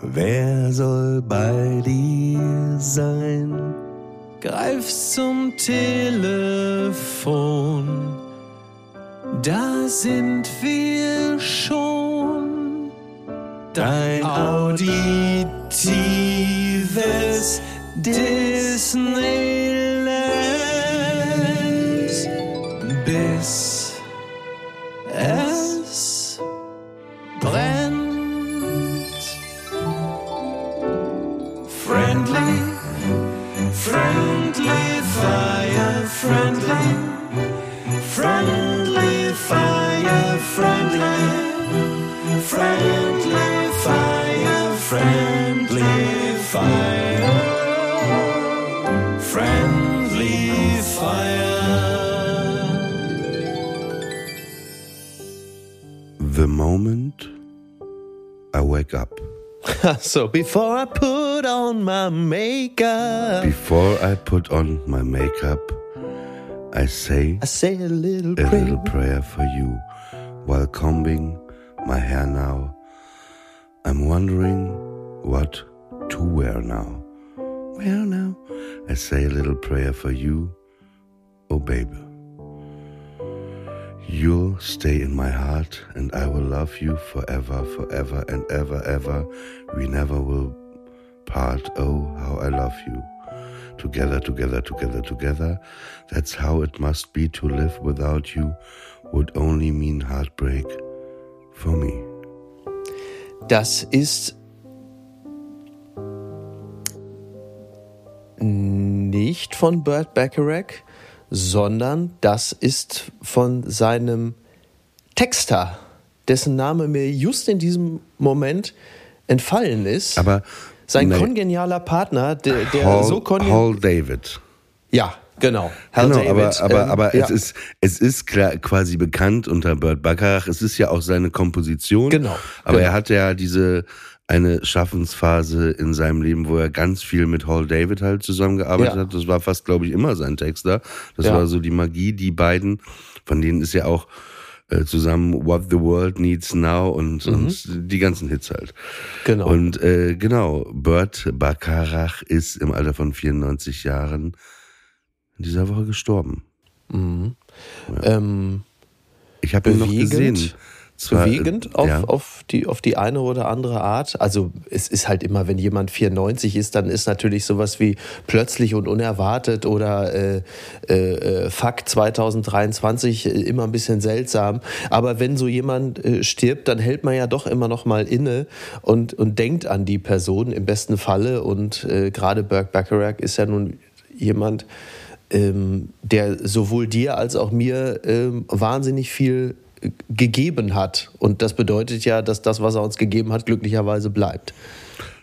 Wer soll bei dir sein? Greif zum Telefon, da sind wir schon. Dein auditives Disneyland. Bis friendly, friendly fire, friendly, friendly fire, friendly fire, friendly fire. The moment I wake up. So before I put on my makeup, Before I put on my makeup, I say I say a little a prayer. little prayer for you while combing my hair now. I'm wondering what to wear now. Wear now. I say a little prayer for you, oh baby. You'll stay in my heart and I will love you forever, forever and ever, ever. We never will part. Oh, how I love you. Together, together, together, together. That's how it must be to live without you would only mean heartbreak for me. Das ist nicht von Burt Bacharach, sondern das ist von seinem Texter, dessen Name mir just in diesem Moment entfallen ist. Aber Sein nee, kongenialer Partner, der, der Hall, so kongen Hall David. Ja, genau. Hal genau, David, aber, aber, ähm, aber ja. es ist, es ist klar, quasi bekannt unter Burt Bacharach. Es ist ja auch seine Komposition. Genau, Aber genau. er hatte ja diese eine Schaffensphase in seinem Leben, wo er ganz viel mit Hall David halt zusammengearbeitet Ja. hat. Das war fast, glaube ich, immer sein Texter. Das Ja. war so die Magie, die beiden, von denen ist ja auch äh, zusammen What the World Needs Now und, und die ganzen Hits halt. Mhm. Genau. Und äh, genau, Burt Bacharach ist im Alter von 94 Jahren in dieser Woche gestorben. ähm, Ich habe ihn noch gesehen. Zwar, äh, bewegend auf, ja. auf, die, auf die eine oder andere Art. Also es ist halt immer, wenn jemand 94 ist, dann ist natürlich sowas wie plötzlich und unerwartet oder äh, äh, äh, Fuck 2023 äh, immer ein bisschen seltsam. Aber wenn so jemand äh, stirbt, dann hält man ja doch immer noch mal inne und, und denkt an die Person im besten Falle. Und gerade Burke Bacharach ist ja nun jemand, ähm, der sowohl dir als auch mir ähm, wahnsinnig viel gegeben hat. Und das bedeutet ja, dass das, was er uns gegeben hat, glücklicherweise bleibt.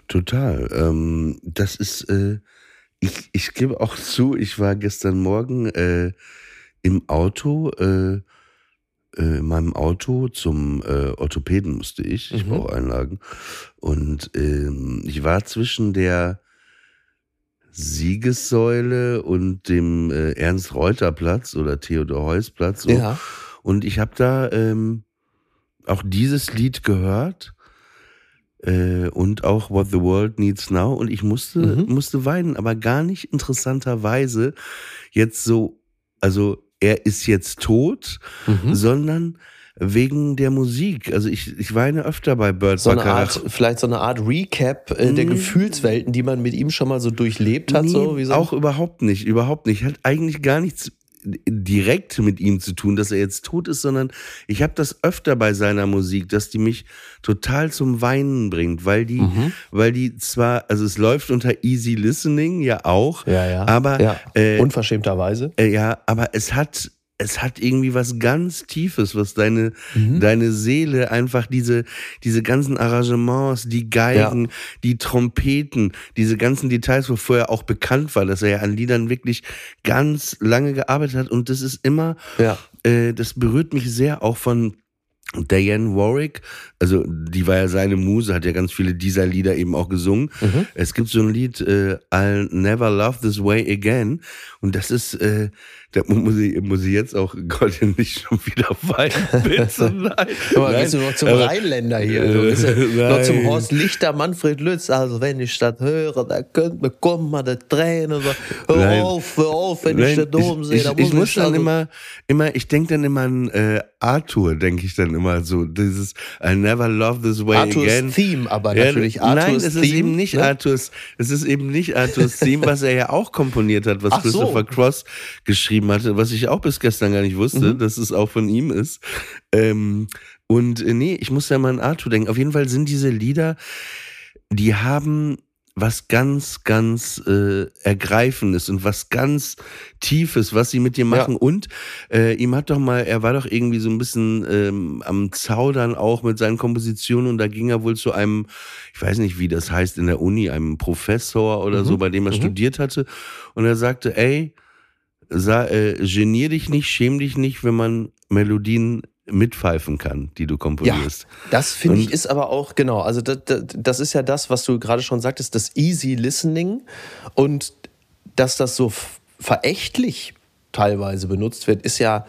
Total. Ähm, das ist, äh, ich, ich gebe auch zu, ich war gestern Morgen äh, im Auto, äh, äh, in meinem Auto zum äh, Orthopäden musste ich. Ich brauche Einlagen. Und ähm, ich war zwischen der Siegessäule und dem äh, Ernst-Reuter-Platz oder Theodor-Heuss-Platz. So. Ja. Und ich habe da ähm, auch dieses Lied gehört äh, und auch What the World Needs Now. Und ich musste, Mhm. musste weinen, aber gar nicht interessanterweise jetzt so, also er ist jetzt tot, Mhm. sondern wegen der Musik. Also ich, ich weine öfter bei Burt So. Art, vielleicht so eine Art Recap äh, der Mm. Gefühlswelten, die man mit ihm schon mal so durchlebt hat. Nee, so, wie so auch überhaupt nicht, überhaupt nicht. Hat eigentlich gar nichts direkt mit ihm zu tun, dass er jetzt tot ist, sondern ich habe das öfter bei seiner Musik, dass die mich total zum Weinen bringt, weil die, Mhm. weil die zwar, also es läuft unter Easy Listening ja auch, ja, ja. aber ja. äh, Unverschämterweise. äh, ja, aber es hat es hat irgendwie was ganz Tiefes, was deine, mhm. deine Seele einfach diese, diese ganzen Arrangements, die Geigen, ja. die Trompeten, diese ganzen Details, wo vorher auch bekannt war, dass er ja an Liedern wirklich ganz lange gearbeitet hat. Und das ist immer, ja. äh, das berührt mich sehr auch von Diane Warwick, also die war ja seine Muse, hat ja ganz viele dieser Lieder eben auch gesungen. Mhm. Es gibt so ein Lied, äh, I'll Never Love This Way Again. Und das ist, äh, da muss ich, muss ich jetzt auch Gott nicht schon wieder weinen. Nein. Aber nein. bist du noch zum aber, Rheinländer hier? Ja noch zum Horst Lichter, Manfred Lütz. Also wenn ich das höre, da könnte mir kommen meine Tränen. So. Hör nein. auf, hör auf, wenn nein. ich den Dom sehe. Ich, ich, ich, muss dann also immer, immer, ich denke dann immer an äh, Arthur, denke ich dann immer so. Dieses I'll never love this way Arthurs again. Theme, aber ja, natürlich Arthurs Nein, es ist Theme, eben nicht ne? Arthurs, es ist eben nicht Arthurs Theme, was er ja auch komponiert hat, was Ach Christopher so. Cross geschrieben geschrieben hatte, was ich auch bis gestern gar nicht wusste, mhm. dass es auch von ihm ist. Ähm, und äh, nee, ich muss ja mal an Arthur denken. Auf jeden Fall sind diese Lieder, die haben was ganz, ganz äh, Ergreifendes und was ganz Tiefes, was sie mit dir machen. Ja. Und äh, ihm hat doch mal, er war doch irgendwie so ein bisschen ähm, am Zaudern auch mit seinen Kompositionen und da ging er wohl zu einem, ich weiß nicht, wie das heißt in der Uni, einem Professor oder mhm. so, bei dem er mhm. studiert hatte. Und er sagte, ey, Sa äh, genier dich nicht, schäm dich nicht, wenn man Melodien mitpfeifen kann, die du komponierst. Ja, das finde ich ist aber auch, genau, also das, das ist ja das, was du gerade schon sagtest, das Easy Listening und dass das so verächtlich teilweise benutzt wird, ist ja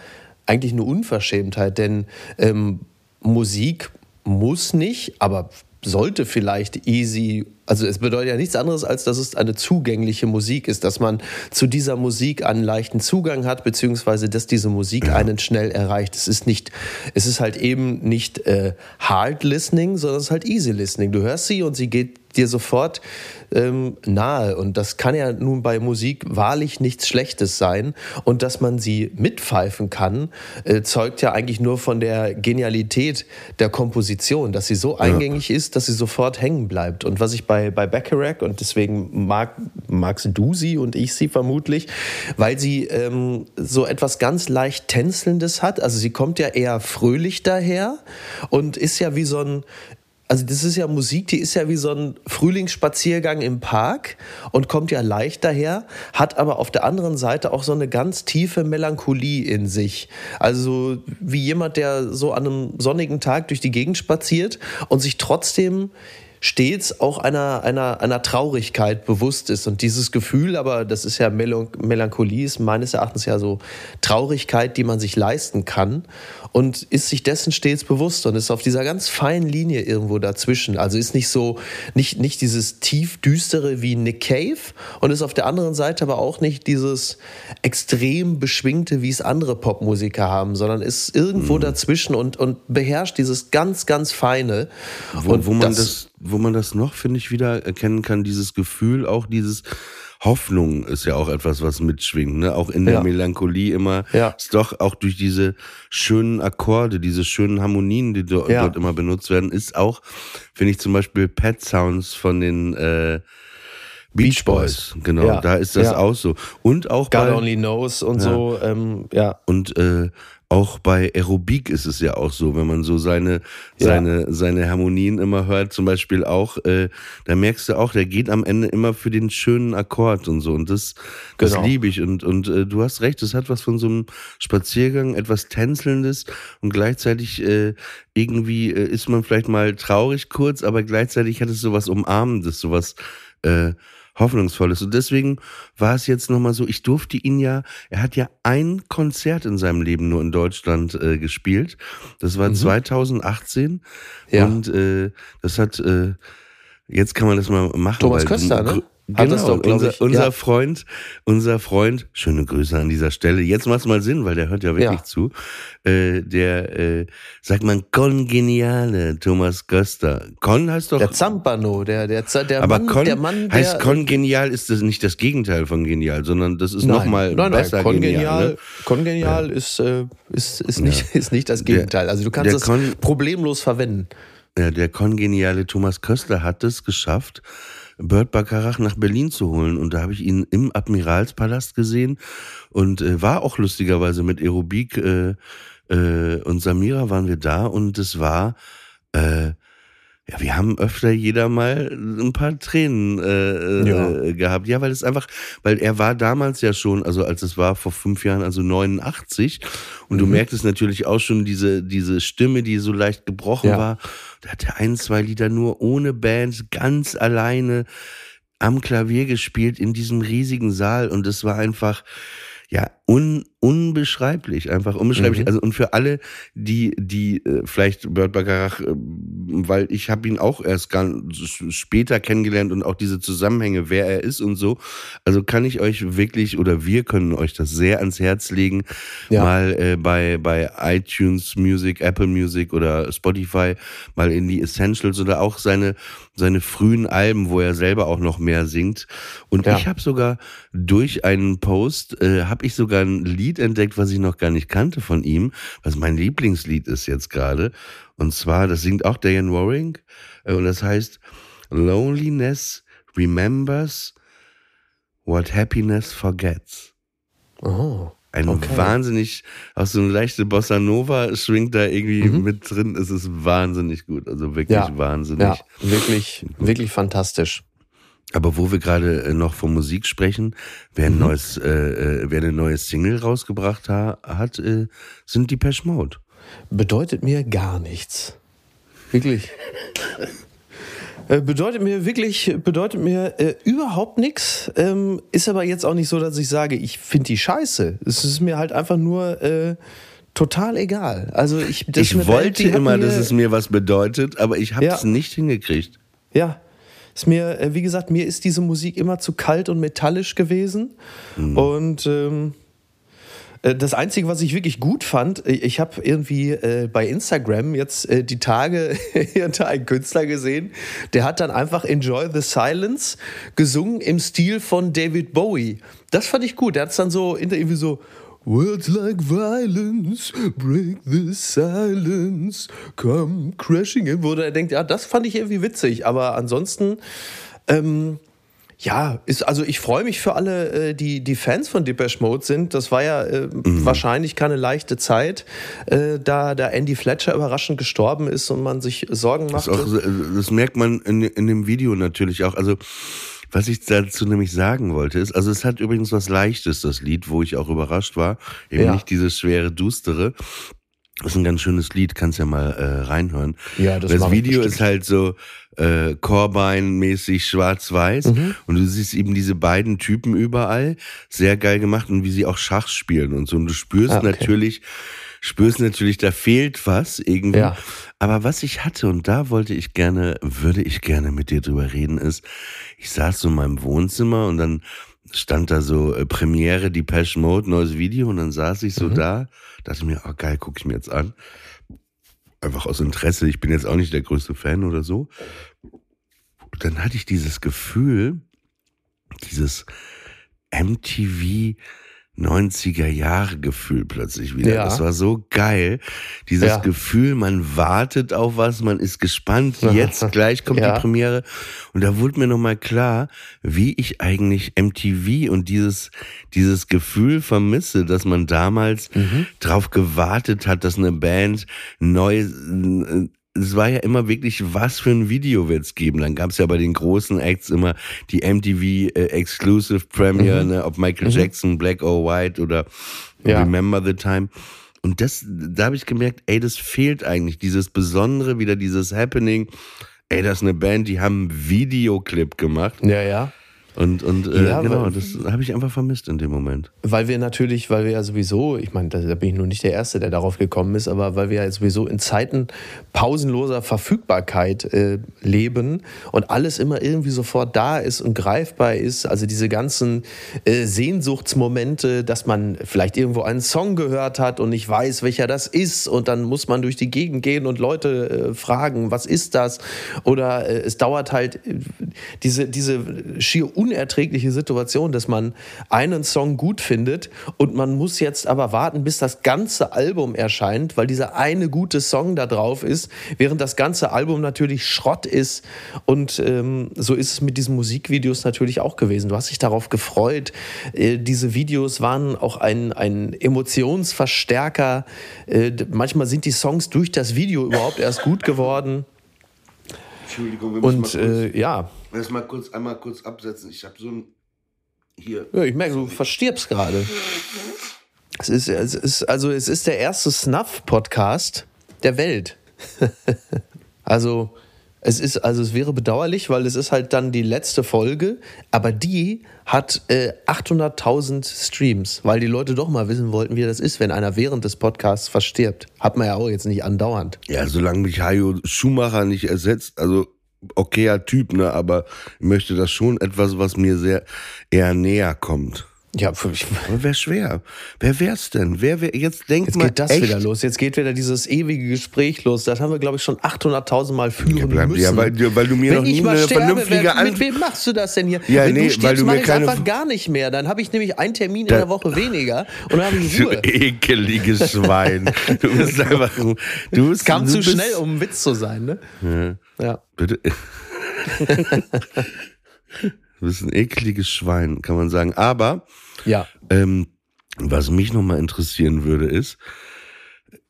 eigentlich eine Unverschämtheit, denn ähm, Musik muss nicht, aber sollte vielleicht easy also es bedeutet ja nichts anderes, als dass es eine zugängliche Musik ist, dass man zu dieser Musik einen leichten Zugang hat, beziehungsweise dass diese Musik einen schnell erreicht. Es ist nicht, es ist halt eben nicht äh, Hard Listening, sondern es ist halt Easy Listening. Du hörst sie und sie geht dir sofort ähm, nahe. Und das kann ja nun bei Musik wahrlich nichts Schlechtes sein. Und dass man sie mitpfeifen kann, äh, zeugt ja eigentlich nur von der Genialität der Komposition, dass sie so eingängig ja. ist, dass sie sofort hängen bleibt. Und was ich bei bei, Bacharach und deswegen mag, magst du sie und ich sie vermutlich, weil sie ähm, so etwas ganz leicht Tänzelndes hat. Also sie kommt ja eher fröhlich daher und ist ja wie so ein, also das ist ja Musik, die ist ja wie so ein Frühlingsspaziergang im Park und kommt ja leicht daher, hat aber auf der anderen Seite auch so eine ganz tiefe Melancholie in sich. Also wie jemand, der so an einem sonnigen Tag durch die Gegend spaziert und sich trotzdem stets auch einer, einer, einer Traurigkeit bewusst ist. Und dieses Gefühl, aber das ist ja Melancholie, ist meines Erachtens ja so Traurigkeit, die man sich leisten kann und ist sich dessen stets bewusst und ist auf dieser ganz feinen Linie irgendwo dazwischen. Also ist nicht so, nicht, nicht dieses tief düstere wie Nick Cave und ist auf der anderen Seite aber auch nicht dieses extrem beschwingte, wie es andere Popmusiker haben, sondern ist irgendwo mhm. dazwischen und, und beherrscht dieses ganz, ganz feine. Wo, und wo man das, das wo man das noch, finde ich, wieder erkennen kann, dieses Gefühl, auch dieses Hoffnung ist ja auch etwas, was mitschwingt, ne? Auch in der ja. Melancholie immer. Ja. Ist doch auch durch diese schönen Akkorde, diese schönen Harmonien, die do ja. dort immer benutzt werden, ist auch, finde ich zum Beispiel Pet Sounds von den äh, Beach, Boys. Genau, ja. da ist das auch so. Und auch God bei, Only Knows und so, ähm, ja. Und äh, auch bei Aerobik ist es ja auch so, wenn man so seine, ja. seine, seine Harmonien immer hört, zum Beispiel auch, äh, da merkst du auch, der geht am Ende immer für den schönen Akkord und so. Und das, das genau. liebe ich. Und, und äh, du hast recht, es hat was von so einem Spaziergang, etwas Tänzelndes und gleichzeitig äh, irgendwie äh, ist man vielleicht mal traurig kurz, aber gleichzeitig hat es sowas Umarmendes, sowas äh, Hoffnungsvolles. Und deswegen war es jetzt nochmal so, ich durfte ihn ja, er hat ja ein Konzert in seinem Leben nur in Deutschland äh, gespielt. Das war mhm. 2018. Ja. Und äh, das hat, äh, jetzt kann man das mal machen. Thomas Köster, ne? Hat genau, doch, unser, ich, unser ja. Freund, unser Freund, schöne Grüße an dieser Stelle. Jetzt macht's mal Sinn, weil der hört ja wirklich ja. zu. Äh, der, äh, sagt man, kongeniale Thomas Göster. Con heißt doch. Der Zampano, der, der, der aber Mann, der Mann, der, heißt kongenial ist das nicht das Gegenteil von genial, sondern das ist nochmal besser nein, kongenial. Genial, ne? Kongenial ja. ist, äh, ist, ist, nicht, ist nicht das Gegenteil. Also du kannst es problemlos verwenden. Ja, der kongeniale Thomas Köster hat es geschafft, Bert Bacharach nach Berlin zu holen. Und da habe ich ihn im Admiralspalast gesehen und äh, war auch lustigerweise mit Aerobik äh, äh, und Samira waren wir da und es war äh, ja, wir haben öfter jeder mal ein paar Tränen äh, äh ja. gehabt. Ja, weil es einfach, weil er war damals ja schon, also als es war vor fünf Jahren, also 89. Und mhm. du merktest natürlich auch schon diese, diese Stimme, die so leicht gebrochen ja. war. Da hat er ein, zwei Lieder nur ohne Band, ganz alleine am Klavier gespielt in diesem riesigen Saal. Und es war einfach, ja, un, unbeschreiblich, einfach unbeschreiblich. Mhm. Also und für alle, die die äh, vielleicht Bert Bacharach, äh, weil ich habe ihn auch erst ganz später kennengelernt und auch diese Zusammenhänge, wer er ist und so. Also kann ich euch wirklich oder wir können euch das sehr ans Herz legen, ja. mal äh, bei bei iTunes Music, Apple Music oder Spotify mal in die Essentials oder auch seine seine frühen Alben, wo er selber auch noch mehr singt. Und ja. ich habe sogar durch einen Post äh, habe ich sogar sogar ein Lied entdeckt, was ich noch gar nicht kannte von ihm, was mein Lieblingslied ist jetzt gerade. Und zwar, das singt auch Diane Warring. Äh, und das heißt Loneliness remembers what happiness forgets. Oh. Ein okay. wahnsinnig, auch so eine leichte Bossa Nova schwingt da irgendwie mhm. mit drin. Es ist wahnsinnig gut. Also wirklich ja. wahnsinnig. Ja, wirklich, wirklich fantastisch. Aber wo wir gerade äh, noch von Musik sprechen, wer ein mhm. neues, äh, äh, wer eine neue Single rausgebracht ha hat, äh, sind die Pesh Mode. Bedeutet mir gar nichts. Wirklich. Äh, bedeutet mir wirklich, bedeutet mir äh, überhaupt nichts. Ähm, ist aber jetzt auch nicht so, dass ich sage, ich finde die scheiße. Es ist mir halt einfach nur äh, total egal. Also ich, ich wollte immer, dass es mir was bedeutet, aber ich habe es ja. nicht hingekriegt. Ja, ist mir, äh, wie gesagt, mir ist diese Musik immer zu kalt und metallisch gewesen. Mhm. Und ähm, äh, das Einzige, was ich wirklich gut fand, ich habe irgendwie äh, bei Instagram jetzt äh, die Tage hinter einen Künstler gesehen, der hat dann einfach Enjoy the Silence gesungen im Stil von David Bowie. Das fand ich gut. Der hat es dann so irgendwie so Words like violence break the silence, come crashing in, wo er denkt, ja, das fand ich irgendwie witzig, aber ansonsten, ähm, ja, ist, also ich freue mich für alle, äh, die, die Fans von Depeche Mode sind. Das war ja äh, mhm. wahrscheinlich keine leichte Zeit, äh, da, da Andy Fletcher überraschend gestorben ist und man sich Sorgen macht. Das, das merkt man in, in dem Video natürlich auch. Also was ich dazu nämlich sagen wollte, ist, also es hat übrigens was Leichtes, das Lied, wo ich auch überrascht war. Eben ja. nicht dieses schwere, düstere. Das ist ein ganz schönes Lied, kannst ja mal äh, reinhören. Ja, das, das Video ist halt so äh, Corbine-mäßig schwarz-weiß mhm. und du siehst eben diese beiden Typen überall, sehr geil gemacht und wie sie auch Schach spielen und so. Und du spürst ah, okay. natürlich, spürst natürlich, da fehlt was irgendwie. Ja. Aber was ich hatte, und da wollte ich gerne, würde ich gerne mit dir drüber reden, ist, ich saß so in meinem Wohnzimmer und dann stand da so äh, Premiere, Depeche Mode, neues Video und dann saß ich so mhm. da, dachte mir, oh geil, gucke ich mir jetzt an. Einfach aus Interesse, ich bin jetzt auch nicht der größte Fan oder so. Und dann hatte ich dieses Gefühl, dieses MTV 90er Jahre Gefühl plötzlich wieder. Ja. Das war so geil. Dieses ja. Gefühl, man wartet auf was, man ist gespannt, jetzt gleich kommt ja. die Premiere. Und da wurde mir nochmal klar, wie ich eigentlich MTV und dieses, dieses Gefühl vermisse, dass man damals mhm. drauf gewartet hat, dass eine Band neu, es war ja immer wirklich, was für ein Video wird's geben. Dann gab's ja bei den großen Acts immer die MTV äh, Exclusive Premiere, mhm. ne, ob Michael mhm. Jackson, Black or White oder ja. Remember the Time. Und das, da habe ich gemerkt, ey, das fehlt eigentlich. Dieses Besondere, wieder dieses Happening. Ey, das ist eine Band, die haben einen Videoclip gemacht. Ja, ja. Und, und äh, ja, genau, weil, das habe ich einfach vermisst in dem Moment. Weil wir natürlich, weil wir ja sowieso, ich meine, da bin ich nur nicht der Erste, der darauf gekommen ist, aber weil wir ja sowieso in Zeiten pausenloser Verfügbarkeit äh, leben und alles immer irgendwie sofort da ist und greifbar ist. Also diese ganzen äh, Sehnsuchtsmomente, dass man vielleicht irgendwo einen Song gehört hat und nicht weiß, welcher das ist und dann muss man durch die Gegend gehen und Leute äh, fragen, was ist das? Oder äh, es dauert halt äh, diese, diese schier unerträgliche Situation, dass man einen Song gut findet und man muss jetzt aber warten, bis das ganze Album erscheint, weil dieser eine gute Song da drauf ist, während das ganze Album natürlich Schrott ist. Und ähm, so ist es mit diesen Musikvideos natürlich auch gewesen. Du hast dich darauf gefreut. Äh, diese Videos waren auch ein, ein Emotionsverstärker. Äh, manchmal sind die Songs durch das Video überhaupt erst gut geworden. Entschuldigung, wir müssen Und äh, ja. Erst mal kurz, einmal kurz absetzen. Ich habe so ein. Hier. ja, ich merke, du verstirbst gerade. Es ist, es ist, also es ist der erste Snuff-Podcast der Welt. also es ist, also es wäre bedauerlich, weil es ist halt dann die letzte Folge, aber die hat äh, 800.000 Streams, weil die Leute doch mal wissen wollten, wie das ist, wenn einer während des Podcasts verstirbt. Hat man ja auch jetzt nicht andauernd. Ja, solange mich Hajo Schumacher nicht ersetzt, also okayer Typ, ne, aber ich möchte das schon etwas, was mir sehr eher näher kommt. Ja, für mich, wäre schwer. Wer wär's denn? Wer wär, jetzt denkt jetzt mal geht das echt, wieder los. Jetzt geht wieder dieses ewige Gespräch los. Das haben wir, glaube ich, schon 800.000 Mal führen Ja, bleib, müssen. ja weil, weil du mir Wenn noch nie eine sterbe, vernünftige wer, mit Antwort. wem machst du das denn hier? Ja, Wenn nee, du weil stirbst, du mir keine- einfach gar nicht mehr. Dann habe ich nämlich einen Termin in Da- der Woche weniger und dann habe ich Du Ruhe. ekeliges Schwein. Du bist einfach. ein- Du bist, Kam du zu bist, schnell, um ein Witz zu sein, ne? Ja. Bitte. Du bist ein ekliges Schwein, kann man sagen. Aber Ja. ähm, was mich nochmal interessieren würde, ist,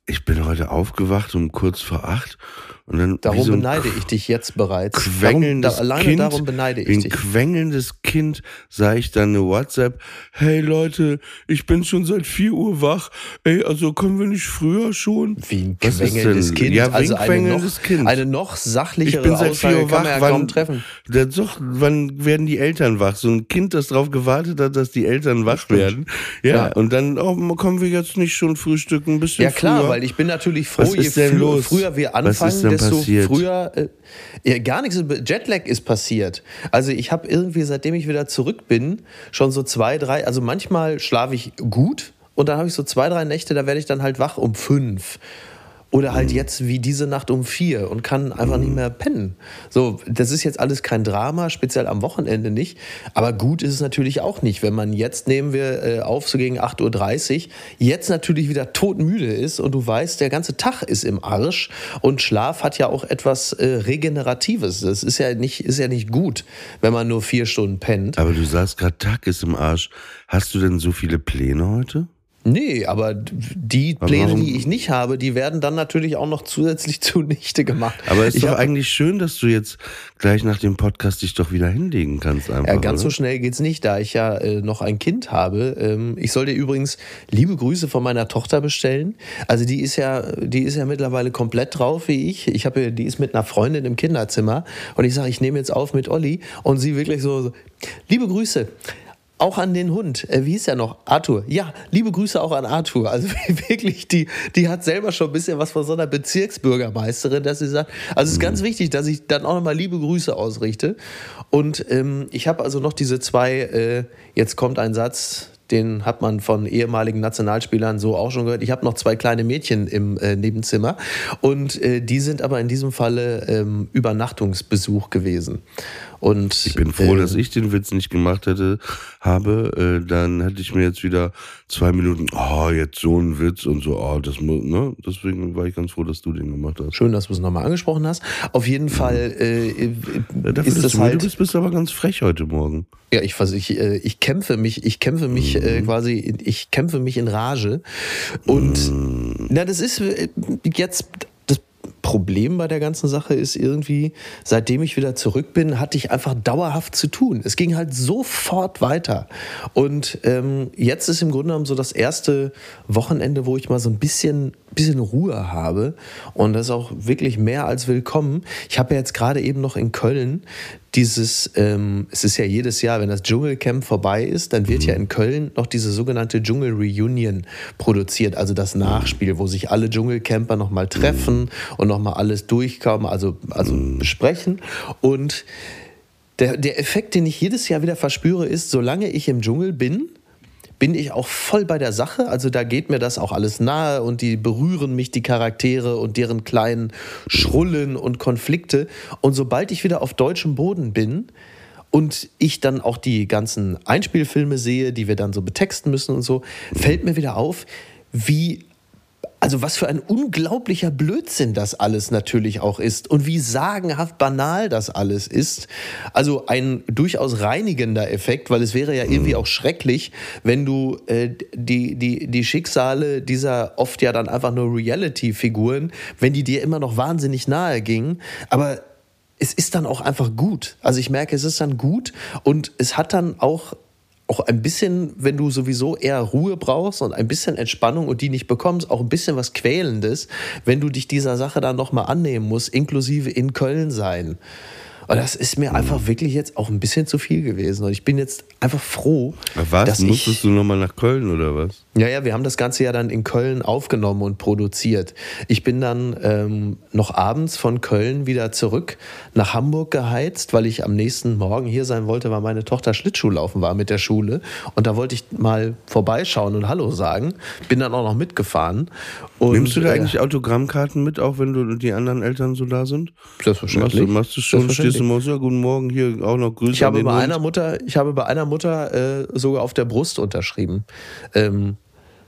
ich bin heute aufgewacht um kurz vor acht und dann Darum so ein beneide ich dich jetzt bereits. Darum, da, alleine kind, darum beneide ich ein dich. quengelndes Kind sah ich dann eine WhatsApp, hey Leute, ich bin schon seit 4 Uhr wach, ey, also können wir nicht früher schon? Wie ein Was quengelndes? Kind. Ja, also ein eine noch, quengelndes Kind. eine noch Ich sachlichere bin seit 4 Aussage Uhr kann wach, ja wann, kaum treffen. Der, doch, wann werden die Eltern wach? So ein Kind, das darauf gewartet hat, dass die Eltern wach werden. Ja, Ja. und dann oh, kommen wir jetzt nicht schon frühstücken, ein bisschen Ja klar, früher? weil ich bin natürlich froh, Was je früher, früher wir Was ist passiert? früher. Äh, ja, gar nichts. Jetlag ist passiert. Also ich habe irgendwie, seitdem ich wieder zurück bin, schon so zwei, drei. Also manchmal schlafe ich gut und dann habe ich so zwei, drei Nächte, da werde ich dann halt wach um fünf. Oder halt Mhm. jetzt wie diese Nacht um vier und kann einfach nicht mehr pennen. So, das ist jetzt alles kein Drama, speziell am Wochenende nicht. Aber gut ist es natürlich auch nicht, wenn man jetzt nehmen wir äh, auf so gegen 8.30 Uhr, jetzt natürlich wieder todmüde ist und du weißt, der ganze Tag ist im Arsch und Schlaf hat ja auch etwas äh, Regeneratives. Das ist ja nicht, ist ja nicht gut, wenn man nur vier Stunden pennt. Aber du sagst gerade, Tag ist im Arsch. Hast du denn so viele Pläne heute? Nee, aber die Aber Pläne, die ich nicht habe, die werden dann natürlich auch noch zusätzlich zunichte gemacht. Aber ist ich doch eigentlich schön, dass du jetzt gleich nach dem Podcast dich doch wieder hinlegen kannst einfach. Ja, ganz so oder? schnell geht's nicht, da ich ja äh, noch ein Kind habe. Ähm, ich soll dir übrigens liebe Grüße von meiner Tochter bestellen. Also die ist ja, die ist ja mittlerweile komplett drauf wie ich. Ich habe, die ist mit einer Freundin im Kinderzimmer und ich sage, ich nehme jetzt auf mit Olli und sie wirklich so, so liebe Grüße. Auch an den Hund. Äh, wie hieß er noch? Arthur. Ja, liebe Grüße auch an Arthur. Also wirklich, die, die hat selber schon ein bisschen was von so einer Bezirksbürgermeisterin, dass sie sagt, also es ist ganz wichtig, dass ich dann auch nochmal liebe Grüße ausrichte. Und ähm, ich habe also noch diese zwei, äh, jetzt kommt ein Satz, den hat man von ehemaligen Nationalspielern so auch schon gehört. Ich habe noch zwei kleine Mädchen im äh, Nebenzimmer und äh, die sind aber in diesem Falle ähm, Übernachtungsbesuch gewesen. Und Ich bin froh, äh, dass ich den Witz nicht gemacht hätte, habe. Äh, dann hätte ich mir jetzt wieder zwei Minuten, oh, jetzt so ein Witz und so, oh, das muss, ne? Deswegen war ich ganz froh, dass du den gemacht hast. Schön, dass du es nochmal angesprochen hast. Auf jeden Fall äh, äh, Ja, dafür, ist das du halt. bist, bist du aber ganz frech heute Morgen. Ja, ich, ich, ich kämpfe mich, ich kämpfe mich äh, quasi, ich kämpfe mich in Rage. Und na, das ist äh, jetzt das Problem bei der ganzen Sache ist irgendwie, seitdem ich wieder zurück bin, hatte ich einfach dauerhaft zu tun. Es ging halt sofort weiter. Und ähm, jetzt ist im Grunde genommen so das erste Wochenende, wo ich mal so ein bisschen, bisschen Ruhe habe. Und das ist auch wirklich mehr als willkommen. Ich habe ja jetzt gerade eben noch in Köln dieses, ähm, es ist ja jedes Jahr, wenn das Dschungelcamp vorbei ist, dann wird ja in Köln noch diese sogenannte Dschungel Reunion produziert, also das Nachspiel, wo sich alle Dschungelcamper nochmal treffen und nochmal alles durchkommen, also, also besprechen. Und der, der Effekt, den ich jedes Jahr wieder verspüre, ist, solange ich im Dschungel bin, bin ich auch voll bei der Sache. Also da geht mir das auch alles nahe und die berühren mich, die Charaktere und deren kleinen Schrullen und Konflikte. Und sobald ich wieder auf deutschem Boden bin und ich dann auch die ganzen Einspielfilme sehe, die wir dann so betexten müssen und so, fällt mir wieder auf, wie also was für ein unglaublicher Blödsinn das alles natürlich auch ist und wie sagenhaft banal das alles ist. Also ein durchaus reinigender Effekt, weil es wäre ja irgendwie mhm. auch schrecklich, wenn du äh, die, die, die Schicksale dieser oft ja dann einfach nur Reality-Figuren, wenn die dir immer noch wahnsinnig nahe gingen. Aber es ist dann auch einfach gut. Also ich merke, es ist dann gut und es hat dann auch auch ein bisschen, wenn du sowieso eher Ruhe brauchst und ein bisschen Entspannung und die nicht bekommst, auch ein bisschen was Quälendes, wenn du dich dieser Sache dann nochmal annehmen musst, inklusive in Köln sein. Und das ist mir einfach wirklich jetzt auch ein bisschen zu viel gewesen. Und ich bin jetzt einfach froh. was? Dass Musstest ich, du nochmal nach Köln oder was? Ja, ja, wir haben das Ganze ja dann in Köln aufgenommen und produziert. Ich bin dann ähm, noch abends von Köln wieder zurück nach Hamburg geheizt, weil ich am nächsten Morgen hier sein wollte, weil meine Tochter Schlittschuhlaufen war mit der Schule. Und da wollte ich mal vorbeischauen und Hallo sagen. Bin dann auch noch mitgefahren. Und, Nimmst du da äh, eigentlich Autogrammkarten mit, auch wenn du die anderen Eltern so da sind? Selbstverständlich. Machst du, machst du schon, stehst du mal so, ja, guten Morgen, hier auch noch Grüße ich habe bei einer Mutter, Ich habe bei einer Mutter äh, sogar auf der Brust unterschrieben. Ähm,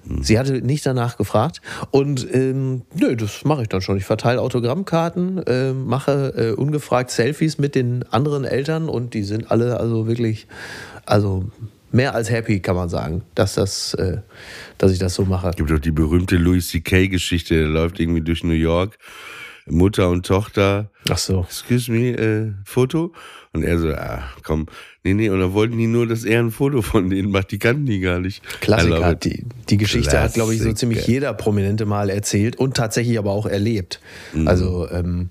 hm. Sie hatte nicht danach gefragt. Und ähm, nö, das mache ich dann schon. Ich verteile Autogrammkarten, äh, mache äh, ungefragt Selfies mit den anderen Eltern und die sind alle also wirklich, also mehr als happy, kann man sagen, dass, das, äh, dass ich das so mache. Es gibt doch die berühmte Louis C.K.-Geschichte, der läuft irgendwie durch New York, Mutter und Tochter. Ach so. Excuse me, äh, Foto. Und er so, ah, komm, nee, nee, und dann wollten die nur, dass er ein Foto von denen macht. Die kannten die gar nicht. Klassiker. Die, die Geschichte Klassiker. hat, glaube ich, so ziemlich jeder Prominente mal erzählt und tatsächlich aber auch erlebt. Mhm. Also, ähm,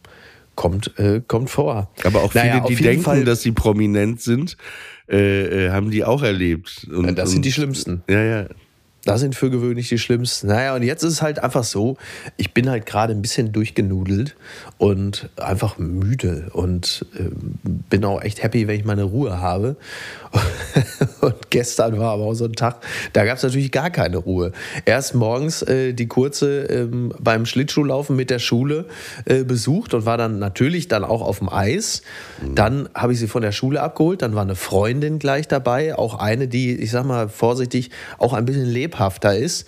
kommt, äh, kommt vor. Aber auch viele, naja, die denken, Fall, dass sie prominent sind, äh, äh, haben die auch erlebt. Und, das sind die schlimmsten. Ja, ja. Das sind für gewöhnlich die schlimmsten. Naja, und jetzt ist es halt einfach so, ich bin halt gerade ein bisschen durchgenudelt und einfach müde und äh, bin auch echt happy, wenn ich meine Ruhe habe. und gestern war aber auch so ein Tag, da gab es natürlich gar keine Ruhe. Erst morgens äh, die kurze ähm, beim Schlittschuhlaufen mit der Schule äh, besucht und war dann natürlich dann auch auf dem Eis. Mhm. Dann habe ich sie von der Schule abgeholt, dann war eine Freundin gleich dabei, auch eine, die, ich sag mal vorsichtig, auch ein bisschen lebhafter ist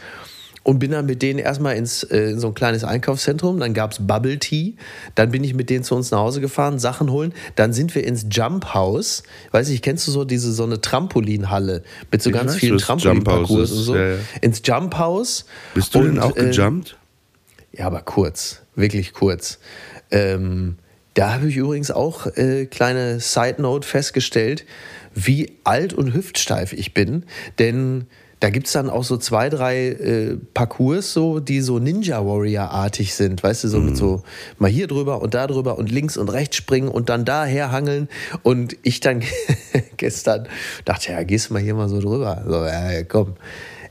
und bin dann mit denen erstmal ins, äh, in so ein kleines Einkaufszentrum. Dann gab es Bubble Tea. Dann bin ich mit denen zu uns nach Hause gefahren, Sachen holen. Dann sind wir ins Jump House. Weiß ich, kennst du so diese so eine Trampolinhalle mit so ich ganz weiß, vielen Trampolinparcours und so? Ja, ja. Ins Jump House. Bist du und, denn auch äh, gejumpt? Äh, ja, aber kurz. Wirklich kurz. Ähm, da habe ich übrigens auch äh, kleine Side Note festgestellt, wie alt und hüftsteif ich bin. Denn da gibt es dann auch so zwei, drei äh, Parcours, so, die so Ninja Warrior-artig sind, weißt du, so mhm. mit so mal hier drüber und da drüber und links und rechts springen und dann daher hangeln. Und ich dann gestern dachte, ja, gehst mal hier mal so drüber. So, ja, komm,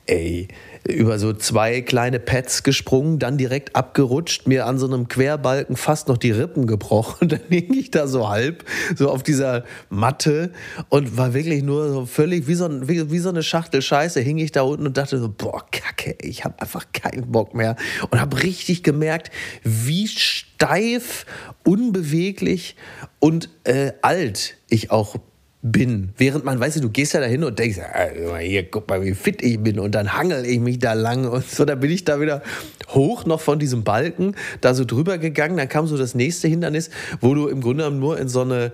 ey über so zwei kleine Pads gesprungen, dann direkt abgerutscht, mir an so einem Querbalken fast noch die Rippen gebrochen. Dann hing ich da so halb, so auf dieser Matte und war wirklich nur so völlig wie so, ein, wie, wie so eine Schachtel Scheiße, hing ich da unten und dachte so, boah, Kacke, ich habe einfach keinen Bock mehr. Und habe richtig gemerkt, wie steif, unbeweglich und äh, alt ich auch bin. Während man, weißt du, du gehst ja dahin und denkst, ah, hier, guck mal, wie fit ich bin. Und dann hangel ich mich da lang und so, da bin ich da wieder hoch noch von diesem Balken da so drüber gegangen, dann kam so das nächste Hindernis, wo du im Grunde nur in so eine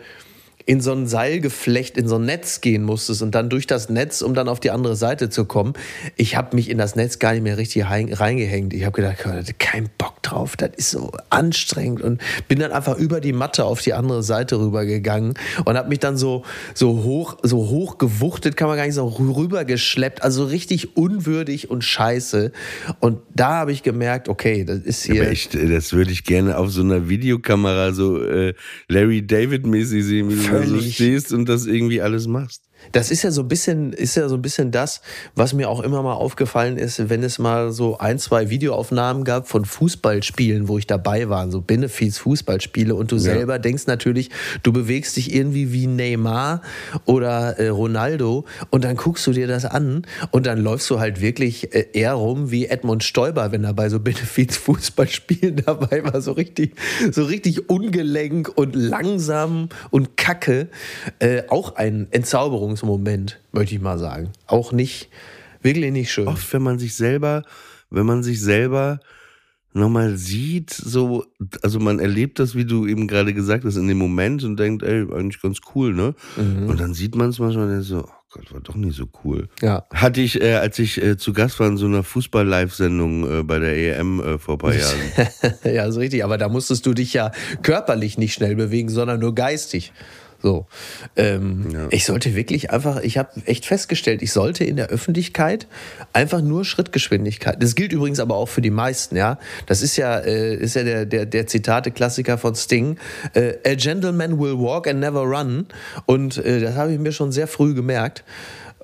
in so ein Seilgeflecht, in so ein Netz gehen musstest und dann durch das Netz, um dann auf die andere Seite zu kommen. Ich habe mich in das Netz gar nicht mehr richtig reingehängt. Ich habe gedacht, ich hatte keinen Bock drauf, das ist so anstrengend und bin dann einfach über die Matte auf die andere Seite rübergegangen und habe mich dann so so hoch so hoch gewuchtet, kann man gar nicht so rübergeschleppt, also richtig unwürdig und scheiße. Und da habe ich gemerkt, okay, das ist hier. Aber ich, das würde ich gerne auf so einer Videokamera so äh, Larry David mäßig sehen, völlig, so stehst und das irgendwie alles machst. Das ist ja so ein bisschen, ist ja so ein bisschen das, was mir auch immer mal aufgefallen ist, wenn es mal so ein, zwei Videoaufnahmen gab von Fußballspielen, wo ich dabei war, so Benefiz Fußballspiele und du ja. selber denkst natürlich, du bewegst dich irgendwie wie Neymar oder äh, Ronaldo und dann guckst du dir das an und dann läufst du halt wirklich äh, eher rum wie Edmund Stoiber, wenn er bei so Benefiz Fußballspielen dabei war, so richtig, so richtig ungelenk und langsam und kacke. Äh, auch ein Entzauberungs Moment, möchte ich mal sagen. Auch nicht, wirklich nicht schön. Oft, wenn man sich selber, wenn man sich selber nochmal sieht, so, also man erlebt das, wie du eben gerade gesagt hast, in dem Moment und denkt, ey, eigentlich ganz cool, ne? Mhm. Und dann sieht man es manchmal so, oh Gott, war doch nicht so cool. Ja. Hatte ich, äh, als ich äh, zu Gast war in so einer Fußball-Live-Sendung äh, bei der EM äh, vor ein paar Jahren. ja, so richtig, aber da musstest du dich ja körperlich nicht schnell bewegen, sondern nur geistig. So. Ähm, ja. Ich sollte wirklich einfach, ich habe echt festgestellt, ich sollte in der Öffentlichkeit einfach nur Schrittgeschwindigkeit. Das gilt übrigens aber auch für die meisten, ja. Das ist ja, äh, ist ja der, der, der Zitate-Klassiker von Sting. Äh, A gentleman will walk and never run. Und äh, das habe ich mir schon sehr früh gemerkt.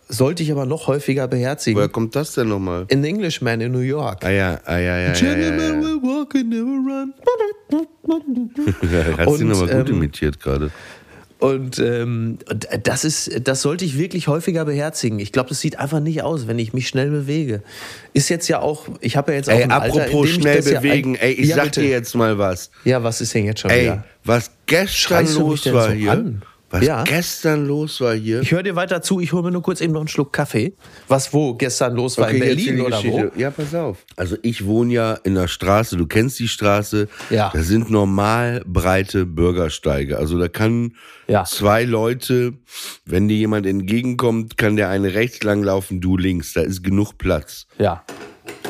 Sollte ich aber noch häufiger beherzigen. Woher kommt das denn nochmal? In Englishman in New York. Ah ja, ah ja, ja. A gentleman will walk and never run. Hast du aber gut ähm, imitiert gerade. Und ähm, das ist, das sollte ich wirklich häufiger beherzigen. Ich glaube, das sieht einfach nicht aus, wenn ich mich schnell bewege. Ist jetzt ja auch, ich habe ja jetzt auch ey, ein apropos Alter, schnell bewegen, ja, ey, ich ja, sag bitte. dir jetzt mal was. Ja, was ist denn jetzt schon ey, wieder? was gestern Schreist los war hier. An? Was ja. gestern los war hier. Ich höre dir weiter zu, ich hole mir nur kurz eben noch einen Schluck Kaffee. Was wo gestern los war? Okay, in Berlin oder wo? Ja, pass auf. Also ich wohne ja in der Straße, du kennst die Straße. Ja. Da sind normal breite Bürgersteige. Also da kann ja. zwei Leute, wenn dir jemand entgegenkommt, kann der eine rechts lang laufen, du links. Da ist genug Platz. Ja.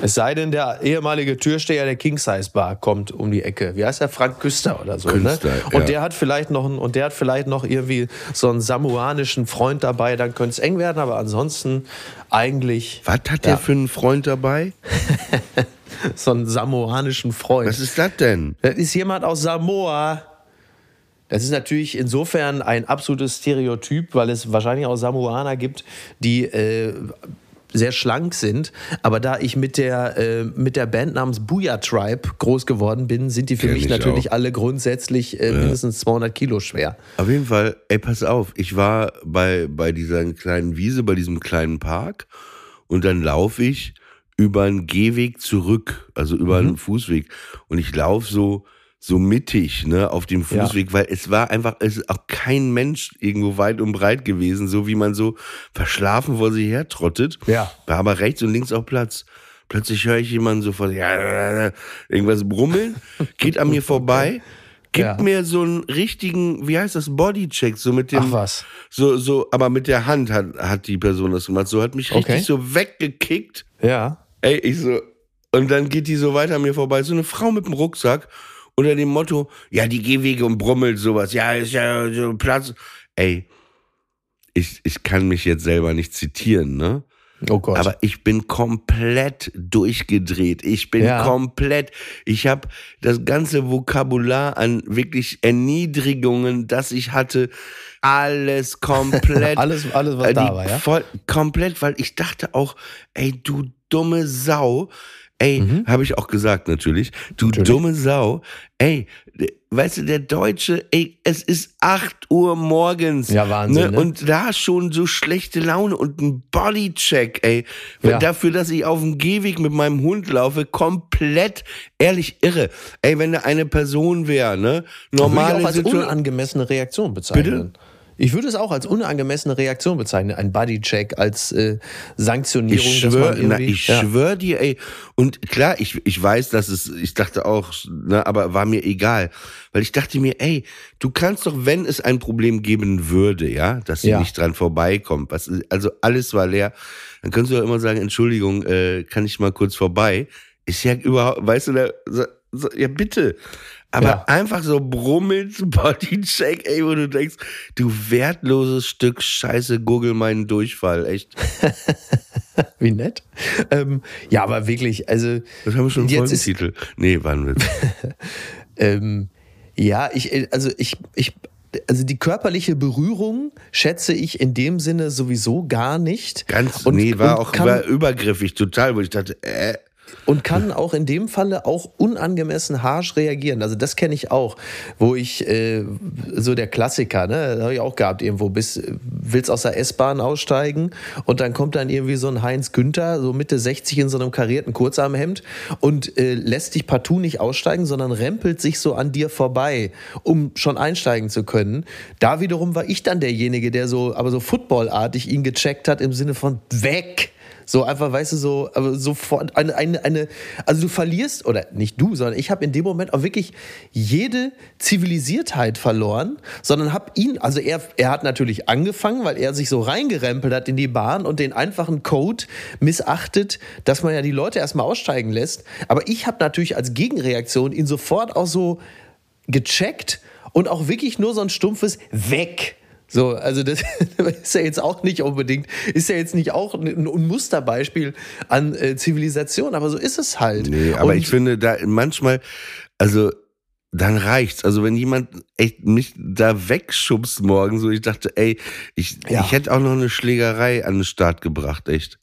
Es sei denn, der ehemalige Türsteher der King Size Bar kommt um die Ecke. Wie heißt der? Frank Küster oder so. Künstler, ne? Und ja. der hat vielleicht noch einen, und der hat vielleicht noch irgendwie so einen samoanischen Freund dabei. Dann könnte es eng werden, aber ansonsten eigentlich. Was hat ja. der für einen Freund dabei? so einen samoanischen Freund. Was ist das denn? Das ist jemand aus Samoa. Das ist natürlich insofern ein absolutes Stereotyp, weil es wahrscheinlich auch Samoaner gibt, die äh, sehr schlank sind. Aber da ich mit der, äh, mit der Band namens Booyah Tribe groß geworden bin, sind die für Kenn mich natürlich auch. alle grundsätzlich äh, ja. mindestens 200 Kilo schwer. Auf jeden Fall, ey, pass auf, ich war bei, bei dieser kleinen Wiese, bei diesem kleinen Park und dann laufe ich über einen Gehweg zurück, also über mhm. einen Fußweg und ich laufe so so mittig, ne, auf dem Fußweg, ja. weil es war einfach, es ist auch kein Mensch irgendwo weit und breit gewesen, so wie man so verschlafen vor sich her trottet. Ja. War aber rechts und links auch Platz. Plötzlich höre ich jemanden so vor ja, irgendwas brummeln, geht an mir vorbei, gibt ja. mir so einen richtigen, wie heißt das, Bodycheck, so mit dem, Ach was. so, so, aber mit der Hand hat, hat die Person das gemacht, so hat mich richtig okay. so weggekickt. Ja. Ey, ich so, und dann geht die so weiter an mir vorbei, so eine Frau mit dem Rucksack unter dem Motto, ja, die Gehwege und brummelt sowas, ja, ist ja so Platz. Ey, ich, ich kann mich jetzt selber nicht zitieren, ne? Oh Gott. Aber ich bin komplett durchgedreht. Ich bin ja. komplett. Ich habe das ganze Vokabular an wirklich Erniedrigungen, das ich hatte, alles komplett. alles, alles, was äh, da war, ja? Voll, komplett, weil ich dachte auch, ey, du dumme Sau. Ey, mhm. habe ich auch gesagt natürlich. Du natürlich. dumme Sau. Ey, weißt du, der Deutsche, ey, es ist 8 Uhr morgens. Ja, Wahnsinn. Ne? Ne? Und da schon so schlechte Laune und ein Bodycheck, ey. Ja. Dafür, dass ich auf dem Gehweg mit meinem Hund laufe, komplett ehrlich irre. Ey, wenn da eine Person wäre, ne? Normale Würde ich auch als Situation unangemessene Reaktion bezeichnen. Bitte? Ich würde es auch als unangemessene Reaktion bezeichnen, ein Bodycheck als äh, Sanktionierung. Ich schwöre, ja. schwör dir, ey. Und klar, ich, ich weiß, dass es, ich dachte auch, ne, aber war mir egal. Weil ich dachte mir, ey, du kannst doch, wenn es ein Problem geben würde, ja, dass sie ja. nicht dran vorbeikommt, was, also alles war leer, dann kannst du ja immer sagen, Entschuldigung, äh, kann ich mal kurz vorbei? Ist ja überhaupt, weißt du, da, so, ja bitte. Aber ja. einfach so brummelt, Bodycheck, ey, wo du denkst, du wertloses Stück Scheiße, google meinen Durchfall, echt. Wie nett. Ähm, ja, aber wirklich, also. Das haben wir schon im Titel. Nee, wann wird? ähm, ja, ich, also ich, ich also die körperliche Berührung schätze ich in dem Sinne sowieso gar nicht. Ganz, und, nee, war auch kann, war übergriffig, total, wo ich dachte, äh, und kann auch in dem Falle auch unangemessen harsch reagieren. Also das kenne ich auch, wo ich äh, so der Klassiker, ne, habe ich auch gehabt irgendwo, bis willst aus der S-Bahn aussteigen und dann kommt dann irgendwie so ein Heinz Günther, so Mitte 60 in so einem karierten Kurzarmhemd und äh, lässt dich partout nicht aussteigen, sondern rempelt sich so an dir vorbei, um schon einsteigen zu können. Da wiederum war ich dann derjenige, der so, aber so footballartig ihn gecheckt hat im Sinne von weg so einfach, weißt du, so, aber sofort eine, eine, eine, also du verlierst, oder nicht du, sondern ich habe in dem Moment auch wirklich jede Zivilisiertheit verloren, sondern habe ihn, also er, er hat natürlich angefangen, weil er sich so reingerempelt hat in die Bahn und den einfachen Code missachtet, dass man ja die Leute erstmal aussteigen lässt. Aber ich habe natürlich als Gegenreaktion ihn sofort auch so gecheckt und auch wirklich nur so ein stumpfes Weg so, also das ist ja jetzt auch nicht unbedingt, ist ja jetzt nicht auch ein, Musterbeispiel an äh, Zivilisation, aber so ist es halt. Nee, aber Und ich finde da manchmal, also dann reicht's. Also wenn jemand echt mich da wegschubst morgen, so ich dachte, ey, ich, ja. ich hätte auch noch eine Schlägerei an den Start gebracht, echt.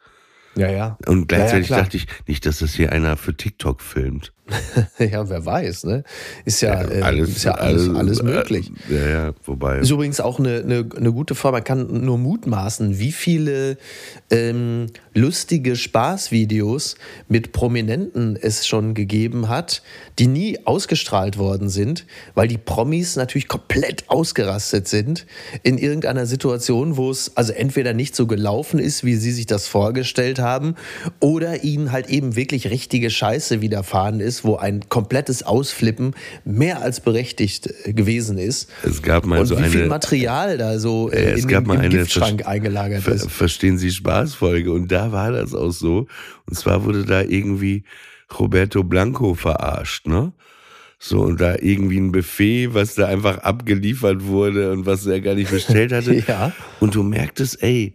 Ja, ja. Und gleichzeitig ja, ja, dachte ich nicht, dass das hier einer für TikTok filmt. ja, wer weiß, ne? Ist ja, ja, alles, äh, ist ja alles, alles, alles möglich. Äh, ja, ja, wobei. Ist übrigens auch eine, eine, eine gute Form. Man kann nur mutmaßen, wie viele ähm, lustige Spaßvideos mit Prominenten es schon gegeben hat, die nie ausgestrahlt worden sind, weil die Promis natürlich komplett ausgerastet sind in irgendeiner Situation, wo es also entweder nicht so gelaufen ist, wie sie sich das vorgestellt haben, oder ihnen halt eben wirklich richtige Scheiße widerfahren ist ist, wo ein komplettes Ausflippen mehr als berechtigt äh, gewesen ist. Es gab mal und so wie eine, viel Material da so äh, es in gab den, mal im eine Giftschrank Ver eingelagert Ver ist. Verstehen Sie Spaßfolge und da war das auch so. Und zwar wurde da irgendwie Roberto Blanco verarscht, ne? So, und da irgendwie ein Buffet, was da einfach abgeliefert wurde und was er gar nicht bestellt hatte. ja. Und du merktest, ey,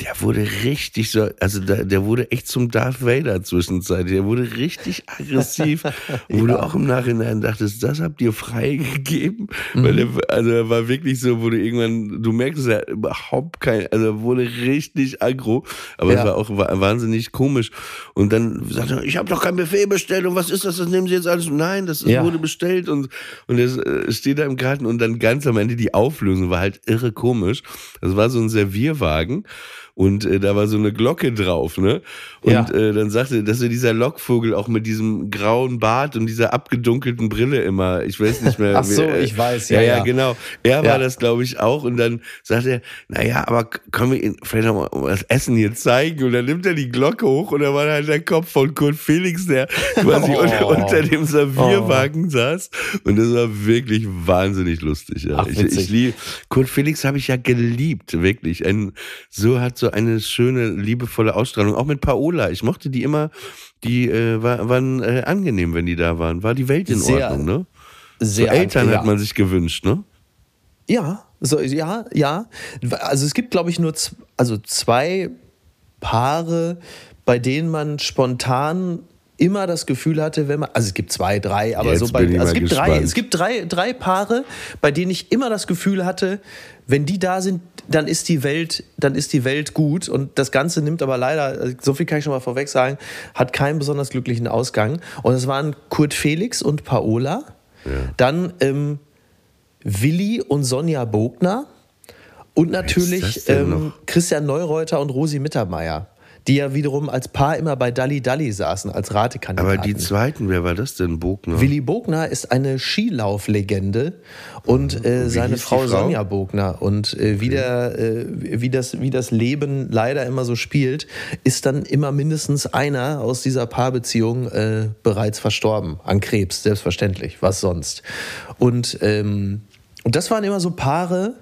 der wurde richtig so, also der, der wurde echt zum Darth Vader zwischenzeitlich. Der wurde richtig aggressiv, wo ja. du auch im Nachhinein dachtest, das habt ihr freigegeben. Mhm. Weil der, also er war wirklich so, wo du irgendwann, du merkst ja überhaupt kein, also er wurde richtig aggro, aber ja. es war auch wahnsinnig komisch. Und dann sagt er, ich habe doch kein Buffet bestellt und was ist das? Das nehmen Sie jetzt alles? Nein, das ja. wurde bestellt und und er äh, steht da im Garten und dann ganz am Ende die Auflösung war halt irre komisch. Das war so ein Servierwagen und äh, da war so eine Glocke drauf, ne? Und ja. äh, dann sagte, dass er dieser Lockvogel auch mit diesem grauen Bart und dieser abgedunkelten Brille immer, ich weiß nicht mehr. Ach so, wie, äh, ich weiß, ja. Ja, ja, genau. Er ja. war das, glaube ich, auch. Und dann sagt er, naja, aber können wir ihn vielleicht noch mal das Essen hier zeigen? Und dann nimmt er die Glocke hoch und da war halt der Kopf von Kurt Felix, der quasi oh. unter, unter, dem Servierwagen oh. saß. Und das war wirklich wahnsinnig lustig. Ja. Ach, ich, ich lieb, Kurt Felix habe ich ja geliebt, wirklich. Ein, so hat so so eine schöne, liebevolle Ausstrahlung. Auch mit Paola. Ich mochte die immer. Die äh, war, waren äh, angenehm, wenn die da waren. War die Welt in sehr, Ordnung, ne? Sehr so Eltern ja. hat man sich gewünscht, ne? Ja, so, ja, ja. Also es gibt, glaube ich, nur also zwei Paare, bei denen man spontan immer das Gefühl hatte, wenn man, also es gibt zwei, drei, aber Jetzt so bei, also es gibt gespannt. drei, es gibt drei, drei Paare, bei denen ich immer das Gefühl hatte, wenn die da sind, dann ist die Welt, dann ist die Welt gut und das Ganze nimmt aber leider, so viel kann ich schon mal vorweg sagen, hat keinen besonders glücklichen Ausgang. Und es waren Kurt Felix und Paola, ja. dann ähm, Willi und Sonja Bogner und natürlich ähm, Christian Neureuter und Rosi Mittermeier die ja wiederum als Paar immer bei Dalli Dalli saßen, als Ratekandidaten. Aber die zweiten, wer war das denn? Bogner? Willi Bogner ist eine Skilauflegende und äh, seine Frau, Frau, Sonja Bogner. Und äh, wie, der, äh, wie, das, wie das Leben leider immer so spielt, ist dann immer mindestens einer aus dieser Paarbeziehung äh, bereits verstorben. An Krebs, selbstverständlich. Was sonst? Und, ähm, und das waren immer so Paare,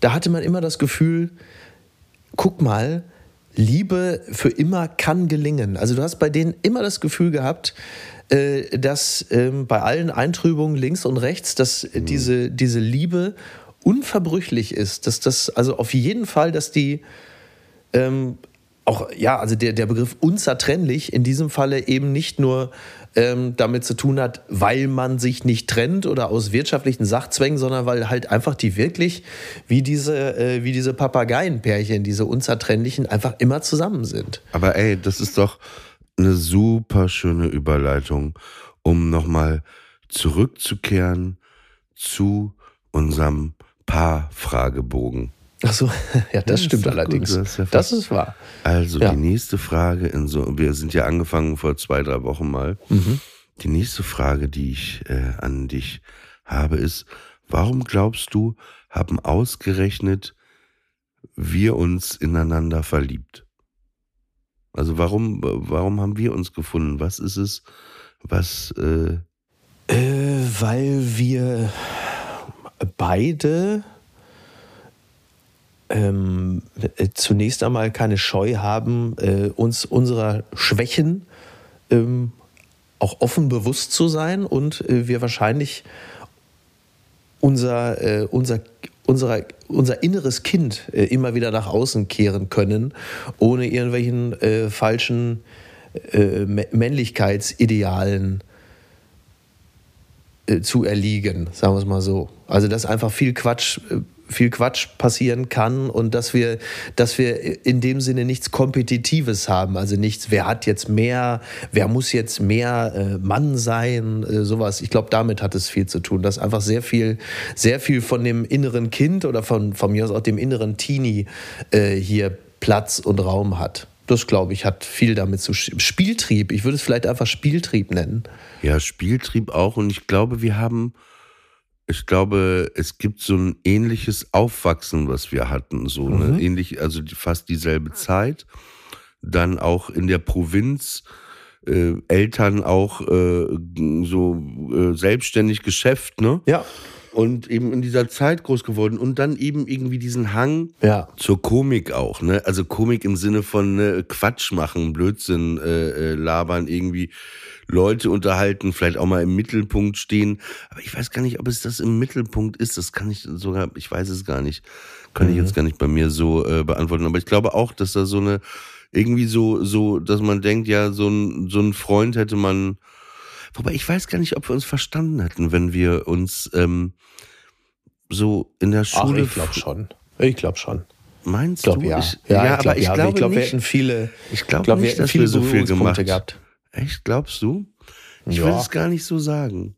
da hatte man immer das Gefühl, guck mal, Liebe für immer kann gelingen. Also du hast bei denen immer das Gefühl gehabt, äh, dass ähm, bei allen Eintrübungen links und rechts, dass mhm. diese, diese Liebe unverbrüchlich ist. Dass das, also auf jeden Fall, dass die ähm, auch, ja, also der, der Begriff unzertrennlich in diesem Falle eben nicht nur ähm, damit zu tun hat, weil man sich nicht trennt oder aus wirtschaftlichen Sachzwängen, sondern weil halt einfach die wirklich wie diese, äh, wie diese Papageienpärchen, diese unzertrennlichen, einfach immer zusammen sind. Aber ey, das ist doch eine super schöne Überleitung, um nochmal zurückzukehren zu unserem Paar-Fragebogen. Ach so, ja, das ja, stimmt allerdings. Das ist, ja das ist, wahr. Also ja. die nächste Frage, in so, wir sind ja angefangen vor zwei, drei Wochen mal. Mhm. Die nächste Frage, die ich äh, an dich habe, ist, warum glaubst du, haben ausgerechnet wir uns ineinander verliebt? Also warum, warum haben wir uns gefunden? Was ist es, was... Äh, äh, weil wir beide ähm, äh, zunächst einmal keine Scheu haben, äh, uns unserer Schwächen ähm, auch offen bewusst zu sein und äh, wir wahrscheinlich unser, äh, unser, unser, unser inneres Kind äh, immer wieder nach außen kehren können, ohne irgendwelchen äh, falschen Männlichkeitsidealen zu erliegen, sagen wir es mal so. Also dass einfach viel Quatsch viel Quatsch passieren kann und dass wir, dass wir in dem Sinne nichts Kompetitives haben. Also nichts, wer hat jetzt mehr, wer muss jetzt mehr äh, Mann sein, äh, sowas. Ich glaube, damit hat es viel zu tun, dass einfach sehr viel, sehr viel von dem inneren Kind oder von, von mir aus auch dem inneren Teenie äh, hier Platz und Raum hat. Das, glaube ich, hat viel damit zu Spieltrieb. Ich würde es vielleicht einfach Spieltrieb nennen. Ja, Spieltrieb auch. Und ich glaube, wir haben ich glaube, es gibt so ein ähnliches Aufwachsen, was wir hatten, so mhm. eine ähnlich, also fast dieselbe Zeit. Dann auch in der Provinz, äh, Eltern auch äh, so äh, selbstständig Geschäft, ne? Ja. Und eben in dieser Zeit groß geworden und dann eben irgendwie diesen Hang ja. zur Komik auch, ne? Also Komik im Sinne von ne, Quatsch machen, Blödsinn äh, äh labern, irgendwie Leute unterhalten, vielleicht auch mal im Mittelpunkt stehen. Aber ich weiß gar nicht, ob es das im Mittelpunkt ist. Das kann ich sogar, ich weiß es gar nicht. Kann mhm. ich jetzt gar nicht bei mir so äh, beantworten. Aber ich glaube auch, dass da so eine, irgendwie so, so, dass man denkt, ja, so ein, so ein Freund hätte man. Wobei ich weiß gar nicht, ob wir uns verstanden hätten, wenn wir uns ähm, so in der Schule. Ach, ich glaube schon. Ich glaube schon. Meinst glaub, du? Ja, ich, ja, ja ich glaub, aber ich ja, glaube, glaub, wir hätten viele. Ich glaube glaub, nicht, dass wir so viel gemacht gehabt. Echt, glaubst du? Ich ja. würde es gar nicht so sagen.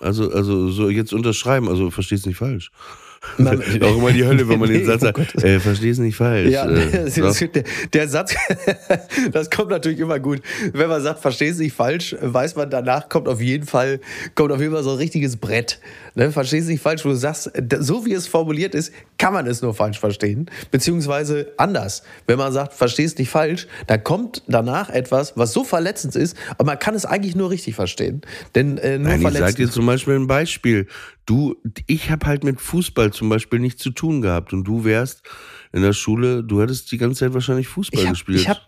Also, also so jetzt unterschreiben, also verstehst nicht falsch. Man, auch immer die Hölle, wenn man nee, den Satz sagt, oh äh, versteh's nicht falsch. Ja, äh, der, der, Satz, das kommt natürlich immer gut. Wenn man sagt, versteh's nicht falsch, weiß man, danach kommt auf jeden Fall, kommt auf jeden Fall so ein richtiges Brett. Ne? Versteh's nicht falsch, wo du sagst, so wie es formuliert ist, kann man es nur falsch verstehen. Beziehungsweise anders. Wenn man sagt, versteh's nicht falsch, da kommt danach etwas, was so verletzend ist, aber man kann es eigentlich nur richtig verstehen. Denn äh, nur Nein, ich sag dir zum Beispiel ein Beispiel. Du, ich habe halt mit Fußball zum Beispiel nichts zu tun gehabt und du wärst in der Schule, du hättest die ganze Zeit wahrscheinlich Fußball ich hab, gespielt. Ich habe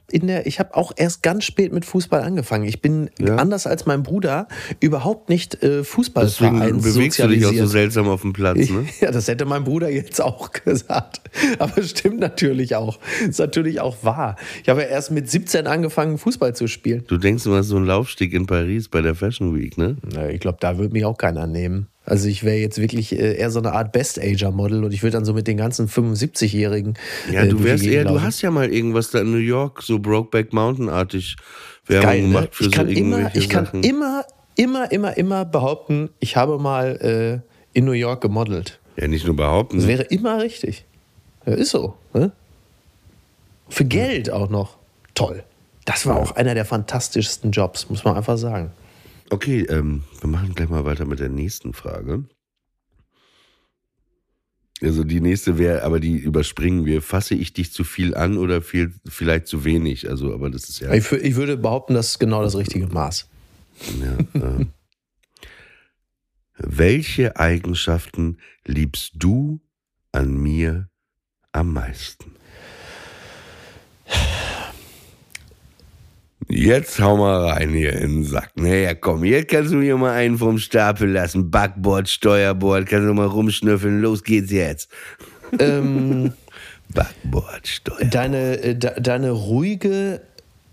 ich habe auch erst ganz spät mit Fußball angefangen. Ich bin ja. anders als mein Bruder überhaupt nicht äh, Fußballvereins Deswegen bewegst du dich auch so seltsam auf dem Platz, ne? Ja, das hätte mein Bruder jetzt auch gesagt. Aber es stimmt natürlich auch. Ist natürlich auch wahr. Ich habe ja erst mit 17 angefangen, Fußball zu spielen. Du denkst, du hast so einen Laufstieg in Paris bei der Fashion Week, ne? Na, ich glaube, da würde mich auch keiner nehmen. Also ich wäre jetzt wirklich äh, eher so eine Art Best-Ager-Model und ich würde dann so mit den ganzen 75-Jährigen. Ja, du äh, wärst eher, du hast ja mal irgendwas da in New York, so Brokeback Mountain-artig Werbung Geil, ne? gemacht für ich so kann immer, Ich kann Sachen. immer, immer, immer, immer behaupten, ich habe mal äh, in New York gemodelt. Ja, nicht nur behaupten. Das wäre immer richtig. Ja, ist so. Ne? Für Geld auch noch. Toll. Das war auch einer der fantastischsten Jobs, muss man einfach sagen. Okay, ähm, wir machen gleich mal weiter mit der nächsten Frage. Also die nächste wäre, aber die überspringen wir. Fasse ich dich zu viel an oder viel, vielleicht zu wenig? Also, aber das ist ja. Ich, ich würde behaupten, das ist genau das richtige Maß. Ja, äh. Welche Eigenschaften liebst du an mir am meisten? Jetzt hau mal rein hier in den Sack. Naja, komm, jetzt kannst du mir mal einen vom Stapel lassen. Backboard, Steuerbord, kannst du mal rumschnüffeln. Los geht's jetzt. Ähm, Backbordsteuer. Deine, äh, de, deine ruhige,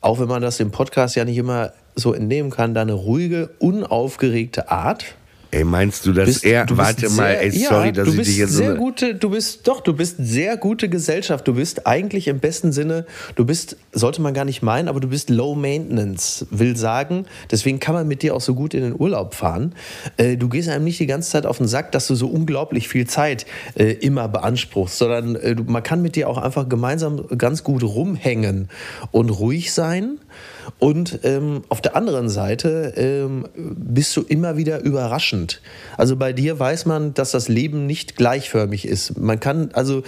auch wenn man das im Podcast ja nicht immer so entnehmen kann, deine ruhige, unaufgeregte Art Ey, meinst du, dass bist, er, du warte sehr, mal, ey, sorry, ja, dass du ich dich jetzt so sehr eine- gute, du bist doch, du bist sehr gute Gesellschaft. Du bist eigentlich im besten Sinne, du bist, sollte man gar nicht meinen, aber du bist Low Maintenance, will sagen. Deswegen kann man mit dir auch so gut in den Urlaub fahren. Äh, du gehst einem nicht die ganze Zeit auf den Sack, dass du so unglaublich viel Zeit äh, immer beanspruchst, sondern äh, man kann mit dir auch einfach gemeinsam ganz gut rumhängen und ruhig sein. Und ähm, auf der anderen Seite ähm, bist du immer wieder überraschend. Also bei dir weiß man, dass das Leben nicht gleichförmig ist. Man kann also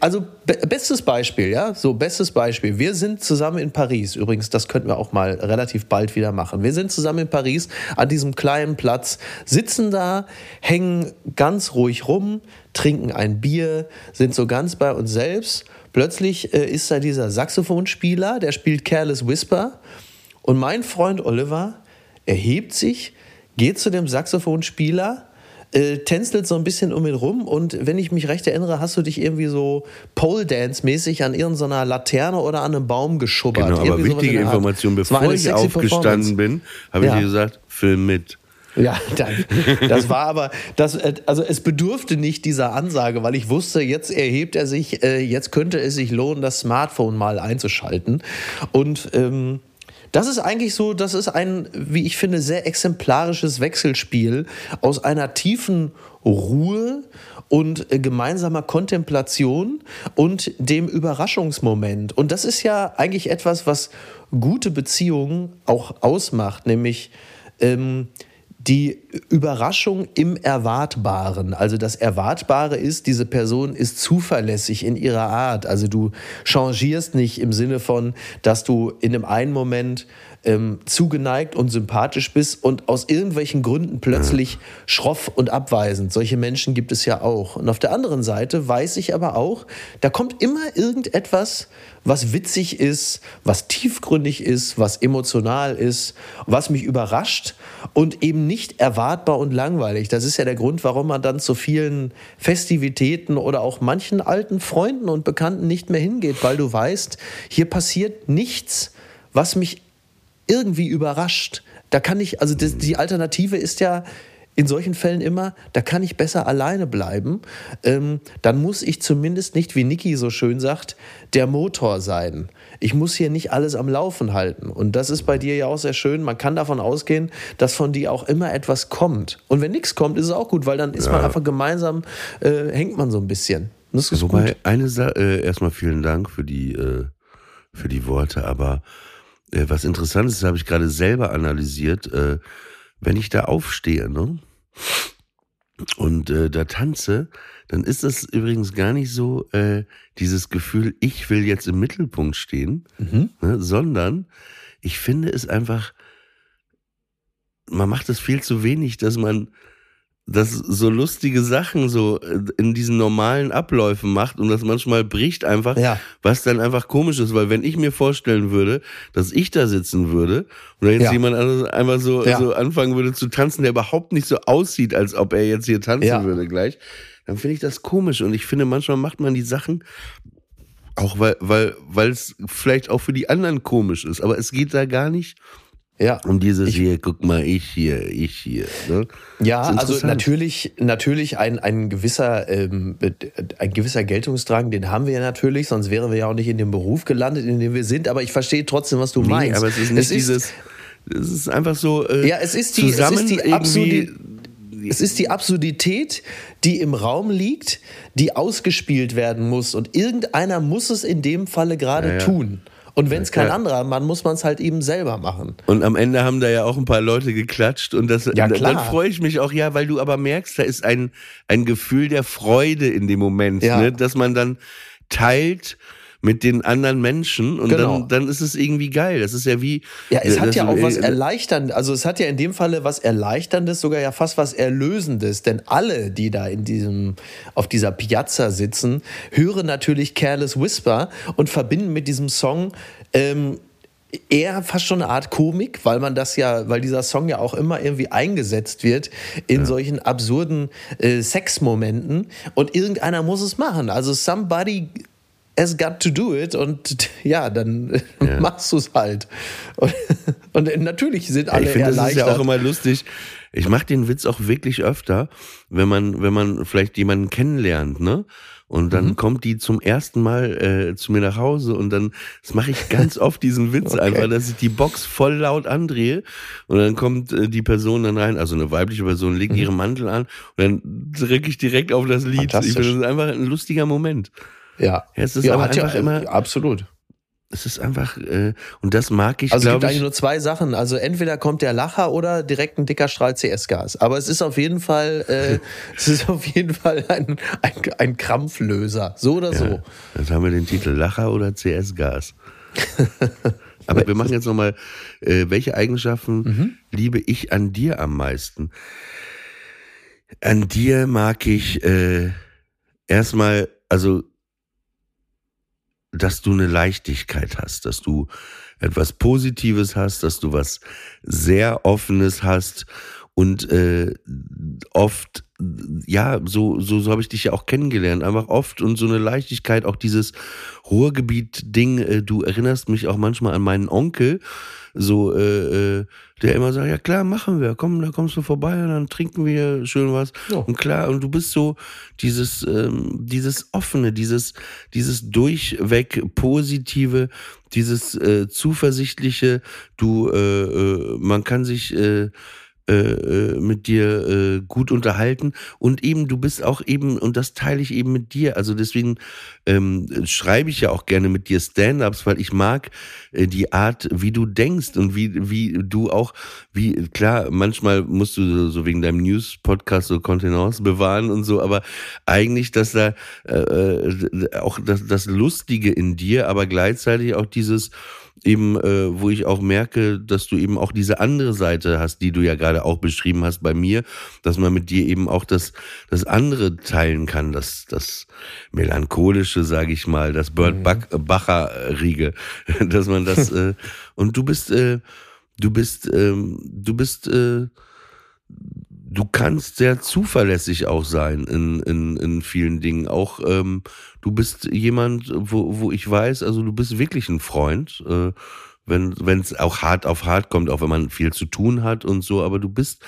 also be bestes Beispiel, ja, so bestes Beispiel. Wir sind zusammen in Paris. Übrigens, das könnten wir auch mal relativ bald wieder machen. Wir sind zusammen in Paris an diesem kleinen Platz, sitzen da, hängen ganz ruhig rum, trinken ein Bier, sind so ganz bei uns selbst. Plötzlich äh, ist da dieser Saxophonspieler, der spielt Careless Whisper. Und mein Freund Oliver erhebt sich, geht zu dem Saxophonspieler, äh, tänzelt so ein bisschen um ihn rum und wenn ich mich recht erinnere, hast du dich irgendwie so Pole-Dance-mäßig an irgendeiner Laterne oder an einem Baum geschubbert. Genau, aber wichtige in. Information, bevor ich aufgestanden bin, habe Ja. ich dir gesagt, film mit. Ja, das war aber, das, äh, also es bedurfte nicht dieser Ansage, weil ich wusste, jetzt erhebt er sich, äh, jetzt könnte es sich lohnen, das Smartphone mal einzuschalten. Und ähm, das ist eigentlich so, das ist ein, wie ich finde, sehr exemplarisches Wechselspiel aus einer tiefen Ruhe und äh, gemeinsamer Kontemplation und dem Überraschungsmoment. Und das ist ja eigentlich etwas, was gute Beziehungen auch ausmacht, nämlich ähm, die Überraschung im Erwartbaren. Also das Erwartbare ist, diese Person ist zuverlässig in ihrer Art. Also du changierst nicht im Sinne von, dass du in dem einen Moment ähm, zugeneigt und sympathisch bist und aus irgendwelchen Gründen plötzlich schroff und abweisend. Solche Menschen gibt es ja auch. Und auf der anderen Seite weiß ich aber auch, da kommt immer irgendetwas, was witzig ist, was tiefgründig ist, was emotional ist, was mich überrascht und eben nicht erwartbar und langweilig. Das ist ja der Grund, warum man dann zu vielen Festivitäten oder auch manchen alten Freunden und Bekannten nicht mehr hingeht, weil du weißt, hier passiert nichts, was mich irgendwie überrascht. Da kann ich, also die Alternative ist ja in solchen Fällen immer, da kann ich besser alleine bleiben. Ähm, dann muss ich zumindest nicht, wie Niki so schön sagt, der Motor sein. Ich muss hier nicht alles am Laufen halten. Und das ist bei dir ja auch sehr schön. Man kann davon ausgehen, dass von dir auch immer etwas kommt. Und wenn nichts kommt, ist es auch gut, weil dann ist man einfach gemeinsam, äh, hängt man so ein bisschen. Das ist Wobei, gut. eine Sache, äh, erstmal vielen Dank für die, äh, für die Worte, aber äh, was interessant ist, habe ich gerade selber analysiert, äh, wenn ich da aufstehe, ne? Und äh, da tanze, dann ist das übrigens gar nicht so äh, dieses Gefühl, ich will jetzt im Mittelpunkt stehen, ne, sondern ich finde es einfach, man macht es viel zu wenig, dass man dass so lustige Sachen so äh, in diesen normalen Abläufen macht und das manchmal bricht einfach, Ja. was dann einfach komisch ist, weil wenn ich mir vorstellen würde, dass ich da sitzen würde und dann jetzt Ja. jemand anderes einmal so, Ja. so anfangen würde zu tanzen, der überhaupt nicht so aussieht, als ob er jetzt hier tanzen würde gleich, dann finde ich das komisch und ich finde manchmal macht man die Sachen auch weil weil weil es vielleicht auch für die anderen komisch ist, aber es geht da gar nicht Ja. um dieses hier, guck mal, ich hier, ich hier. Ne? Ja, Ist also natürlich, natürlich ein, ein gewisser, ähm, ein gewisser Geltungsdrang, den haben wir ja natürlich, sonst wären wir ja auch nicht in dem Beruf gelandet, in dem wir sind. Aber ich verstehe trotzdem, was du Nee, meinst. aber es ist nicht dieses. Es ist einfach so. Äh, Ja, es ist die- es zusammen ist die Es ist die Absurdität, die im Raum liegt, die ausgespielt werden muss. Und irgendeiner muss es in dem Falle gerade Ja, ja. tun. Und wenn es kein Ja. anderer, man muss man es halt eben selber machen. Und am Ende haben da ja auch ein paar Leute geklatscht und das Ja, klar. dann freue ich mich auch, ja, weil du aber merkst, da ist ein, ein Gefühl der Freude in dem Moment, Ja. ne, dass man dann teilt mit den anderen Menschen und Genau. dann, dann ist es irgendwie geil. Das ist ja wie. Ja, es hat ja auch was äh, Erleichterndes, also es hat ja in dem Falle was Erleichterndes, sogar ja fast was Erlösendes, denn alle, die da in diesem, auf dieser Piazza sitzen, hören natürlich Careless Whisper und verbinden mit diesem Song ähm, eher fast schon eine Art Komik, weil man das ja, weil dieser Song ja auch immer irgendwie eingesetzt wird in ja. solchen absurden äh, Sexmomenten und irgendeiner muss es machen. Also somebody has got to do it und ja, dann ja. machst du es halt. Und, und, natürlich sind alle ja, ich finde, das ist ja auch immer lustig. Ich mache den Witz auch wirklich öfter, wenn man, wenn man vielleicht jemanden kennenlernt, ne? Und dann mhm. kommt die zum ersten Mal äh, zu mir nach Hause und dann das mache ich ganz oft diesen Witz okay. einfach, dass ich die Box voll laut andrehe und dann kommt äh, die Person dann rein, also eine weibliche Person legt mhm. ihren Mantel an und dann drücke ich direkt auf das Lied. Ich finde, das ist einfach ein lustiger Moment. Ja. es ist ja, aber einfach ja, immer absolut es ist einfach, äh, und das mag ich, Also es gibt ich, eigentlich nur zwei Sachen. Also entweder kommt der Lacher oder direkt ein dicker Strahl CS-Gas. Aber es ist auf jeden Fall, äh, es ist auf jeden Fall ein, ein, ein Krampflöser. So oder ja, so. Jetzt haben wir den Titel Lacher oder CS-Gas. Aber wir machen jetzt nochmal, äh, welche Eigenschaften mhm. liebe ich an dir am meisten? An dir mag ich äh, erstmal, also dass du eine Leichtigkeit hast, dass du etwas Positives hast, dass du was sehr Offenes hast und äh, oft, ja, so, so, so habe ich dich ja auch kennengelernt, einfach oft und so eine Leichtigkeit, auch dieses Ruhrgebiet-Ding, äh, du erinnerst mich auch manchmal an meinen Onkel, so, äh, äh, der immer sagt, ja klar, machen wir, komm, da kommst du vorbei und dann trinken wir schön was. Ja. Und klar, und du bist so dieses, ähm, dieses offene, dieses, dieses durchweg positive, dieses äh, zuversichtliche, du, äh, äh, man kann sich äh, äh, äh, mit dir äh, gut unterhalten. Und eben du bist auch eben und das teile ich eben mit dir. Also deswegen ähm, schreibe ich ja auch gerne mit dir Stand-ups weil ich mag äh, die Art wie du denkst und wie wie du auch wie klar manchmal musst du so wegen deinem News Podcast so Kontenance bewahren und so aber eigentlich dass da äh, auch das, das Lustige in dir aber gleichzeitig auch dieses eben, äh, wo ich auch merke, dass du eben auch diese andere Seite hast, die du ja gerade auch beschrieben hast bei mir, dass man mit dir eben auch das, das andere teilen kann, das, das melancholische, sage ich mal, das Bert mhm. Bacher Riege, dass man das äh, und du bist, äh, du bist, ähm, du bist äh, du kannst sehr zuverlässig auch sein in, in, in vielen Dingen. Auch ähm, du bist jemand, wo, wo ich weiß, also du bist wirklich ein Freund, äh, wenn es auch hart auf hart kommt, auch wenn man viel zu tun hat und so. Aber du bist,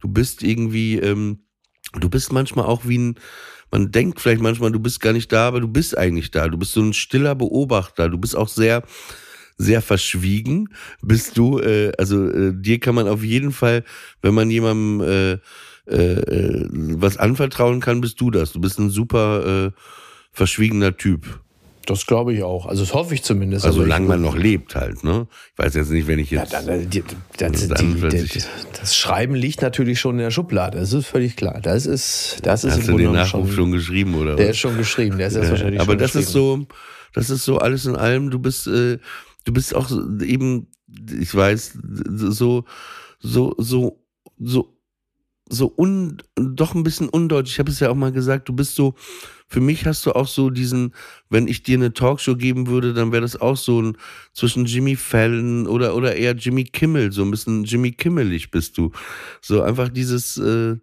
du bist irgendwie, ähm, du bist manchmal auch wie ein man denkt vielleicht manchmal, du bist gar nicht da, aber du bist eigentlich da. Du bist so ein stiller Beobachter. Du bist auch sehr, sehr verschwiegen bist du. Äh, also äh, dir kann man auf jeden Fall, wenn man jemandem äh, äh, äh, was anvertrauen kann, bist du das. Du bist ein super äh, verschwiegener Typ. Das glaube ich auch. Also das hoffe ich zumindest. Also solange man noch lebt halt, ne? Ich weiß jetzt nicht, wenn ich jetzt. Ja, dann, die, das, dann die, die, das, Schreiben liegt natürlich schon in der Schublade, das ist völlig klar. Das ist, das ist Hast du den Nachruf schon, schon, geschrieben, oder? Der was? ist schon geschrieben, der ist ja, wahrscheinlich Aber das ist so, das ist so alles in allem, du bist, äh, du bist auch eben, ich weiß, so, so, so, so, so un, doch ein bisschen undeutlich. Ich habe es ja auch mal gesagt, du bist so, für mich hast du auch so diesen, wenn ich dir eine Talkshow geben würde, dann wäre das auch so ein zwischen Jimmy Fallon oder oder eher Jimmy Kimmel, so ein bisschen Jimmy Kimmelig bist du. So einfach dieses äh,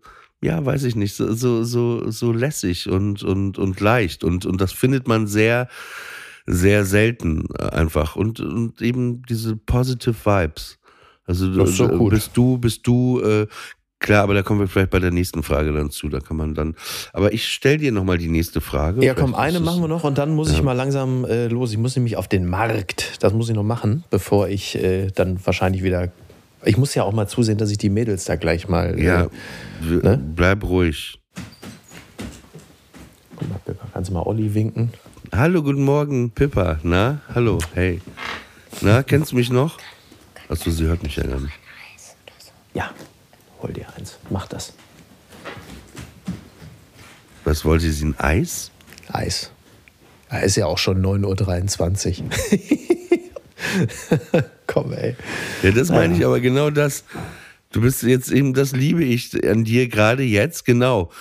ja, weiß ich nicht, so so so, so lässig und und und leicht und und das findet man sehr sehr selten äh, einfach. Und, und eben diese positive Vibes. Also so gut. bist du, bist du, äh, klar, aber da kommen wir vielleicht bei der nächsten Frage dann zu. Da kann man dann. Aber ich stell dir nochmal die nächste Frage. Ja, komm, eine machen wir noch und dann muss ja. ich mal langsam äh, los. Ich muss nämlich auf den Markt. Das muss ich noch machen, bevor ich äh, dann wahrscheinlich wieder. Ich muss ja auch mal zusehen, dass ich die Mädels da gleich mal. Äh, ja, ne? bleib ruhig. Guck mal, kannst du mal Olli winken? Hallo, guten Morgen, Pippa. Na, hallo, hey. Na, kennst du mich noch? Achso, sie hört mich ja gar nicht. Ja, hol dir eins. Mach das. Was wollte sie? Ein Eis? Eis. Ja, ist ja auch schon 9.23 Uhr. Komm, ey. Ja, das meine ich aber genau das. Du bist jetzt eben, das liebe ich an dir gerade jetzt, genau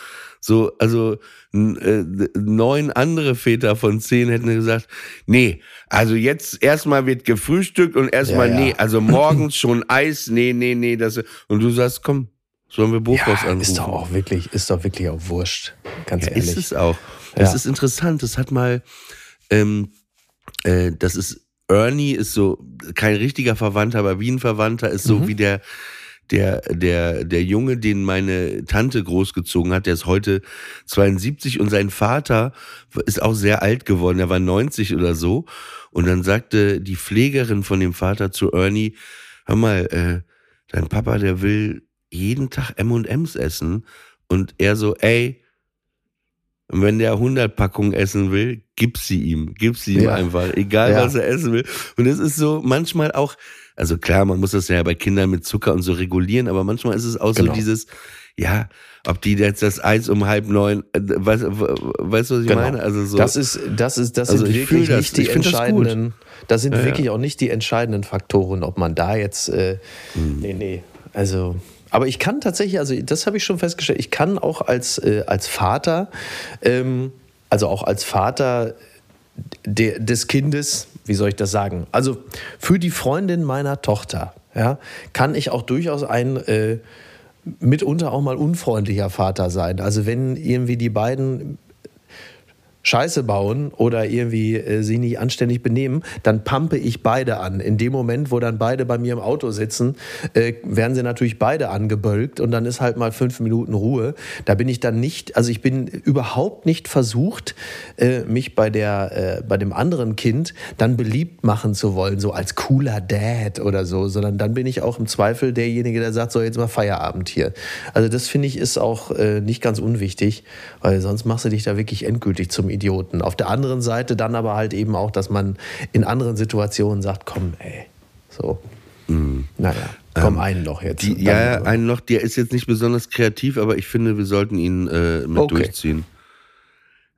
So, also äh, neun andere Väter von zehn hätten gesagt, nee, also jetzt erstmal wird gefrühstückt und erstmal, Ja, ja. nee, also morgens schon Eis, nee, nee, nee, das und du sagst, komm, sollen wir Bofors Ja, anrufen? ist doch auch wirklich, ist doch wirklich auch wurscht. Ganz Ja, ehrlich. ist es auch. Ja. ist interessant. Das hat mal, ähm, äh, das ist Ernie ist so kein richtiger Verwandter, aber wie ein Verwandter ist Mhm. so wie der der der der Junge, den meine Tante großgezogen hat. Der ist heute 72 und sein Vater ist auch sehr alt geworden. Er war 90 oder so. Und dann sagte die Pflegerin von dem Vater zu Ernie: Hör mal, äh, dein Papa, der will jeden Tag M&M's essen. Und er so, ey, und wenn der 100 Packungen essen will, gib sie ihm. Gib sie ihm Ja. einfach. Egal, Ja. was er essen will. Und es ist so manchmal auch, also klar, man muss das ja bei Kindern mit Zucker und so regulieren, aber manchmal ist es auch Genau. so dieses, ja, ob die jetzt das Eis um halb neun, äh, weißt, du, was ich Genau. meine? Also so. Das ist, das ist, das Also sind wirklich das. nicht die find das entscheidenden. Das, sind Ja, wirklich auch nicht die entscheidenden Faktoren, ob man da jetzt. Äh, Hm. Nee, nee. Also. Aber ich kann tatsächlich, also das habe ich schon festgestellt, ich kann auch als, äh, als Vater, ähm, also auch als Vater der, des Kindes, wie soll ich das sagen? Also für die Freundin meiner Tochter, ja, kann ich auch durchaus ein äh, mitunter auch mal unfreundlicher Vater sein. Also wenn irgendwie die beiden Scheiße bauen oder irgendwie äh, sie nicht anständig benehmen, dann pumpe ich beide an. In dem Moment, wo dann beide bei mir im Auto sitzen, äh, werden sie natürlich beide angebölkt und dann ist halt mal fünf Minuten Ruhe. Da bin ich dann nicht, also ich bin überhaupt nicht versucht, äh, mich bei der, äh, bei dem anderen Kind dann beliebt machen zu wollen, so als cooler Dad oder so, sondern dann bin ich auch im Zweifel derjenige, der sagt, so jetzt mal Feierabend hier. Also das finde ich ist auch äh, nicht ganz unwichtig, weil sonst machst du dich da wirklich endgültig zum Idioten. Auf der anderen Seite dann aber halt eben auch, dass man in anderen Situationen sagt, komm, ey, so. Naja, komm, einen noch jetzt. Mhm. Ähm, die, ja, einen noch, der ist jetzt nicht besonders kreativ, aber ich finde, wir sollten ihn äh, mit Okay. durchziehen.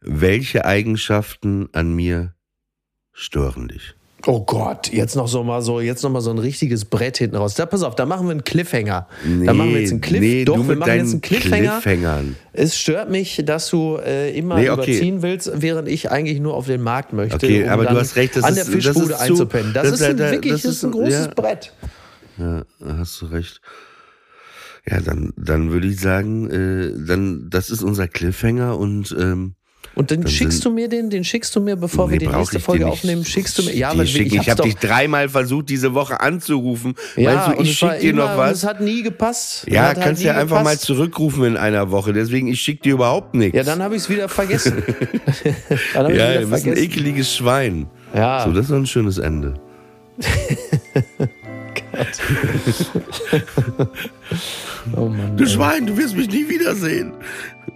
Welche Eigenschaften an mir stören dich? Oh Gott, jetzt noch so mal so, jetzt noch mal so ein richtiges Brett hinten raus. Da pass auf, da machen wir einen Cliffhanger. da machen wir jetzt einen Cliff. nee, Doch, wir machen jetzt einen Cliffhanger. Cliffhangern. Es stört mich, dass du äh, immer Nee, okay. überziehen willst, während ich eigentlich nur auf den Markt möchte. Okay, um aber du hast recht, das an ist- der das Fischbude ist zu- einzupennen. Das, das ist ist ein, ja- wirklich das das ist ist ein großes ja. Brett. Ja, da hast du recht. Ja, dann, dann würde ich sagen, äh, dann, das ist unser Cliffhanger und ähm, Und dann Dann schickst du mir den, den schickst du mir, bevor wir nee, die brauch nächste Folge aufnehmen, schickst du mir. Ja, Die aber schicken. ich, ich habe dich dreimal versucht, diese Woche anzurufen. ja, Meinst du, ich es war schick dir immer, noch was? Es hat nie gepasst. Ja, hat halt kannst nie ja einfach mal gepasst. zurückrufen in einer Woche. Deswegen, ich schick dir überhaupt nichts. Ja, dann habe ich es wieder vergessen. dann ja, wieder du bist ein ekeliges Schwein. Ja. So, das ist doch ein schönes Ende. Oh Mann. Du Schwein, du wirst mich nie wiedersehen.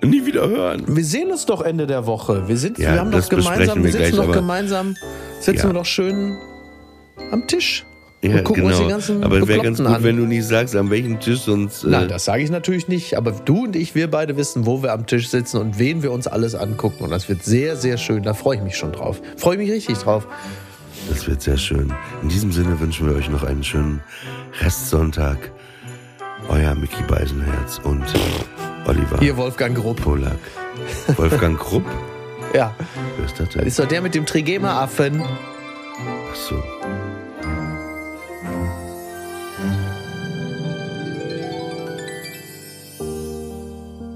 Nie wieder hören. Wir sehen uns doch Ende der Woche. Wir, sind, Ja, wir haben das doch gemeinsam, wir sitzen gleich, doch gemeinsam, sitzen Ja. wir doch schön am Tisch. Ja, und gucken uns die genau. ganzen Aber es wäre ganz gut, an. wenn du nicht sagst, an welchem Tisch sonst. Äh, Nein, das sage ich natürlich nicht, aber du und ich, wir beide wissen, wo wir am Tisch sitzen und wen wir uns alles angucken. Und das wird sehr, sehr schön. Da freue ich mich schon drauf. Freue mich richtig drauf. Das wird sehr schön. In diesem Sinne wünschen wir euch noch einen schönen Restsonntag. Euer Mickey Beisenherz und Oliver Hier Wolfgang Grupp. Polak. Wolfgang Krupp? Ja, Wer ist das denn? ist doch der mit dem Trigema-Affen. Ach so.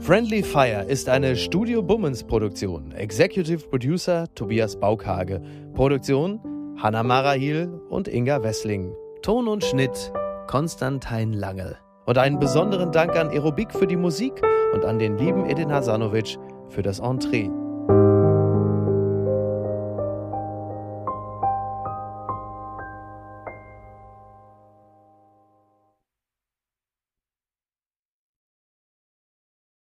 Friendly Fire ist eine Studio Bummens Produktion. Executive Producer Tobias Baukage. Produktion Hanna Marahil und Inga Wessling. Ton und Schnitt Konstantin Lange. Und einen besonderen Dank an Aerobik für die Musik und an den lieben Edin Hasanovic für das Entree.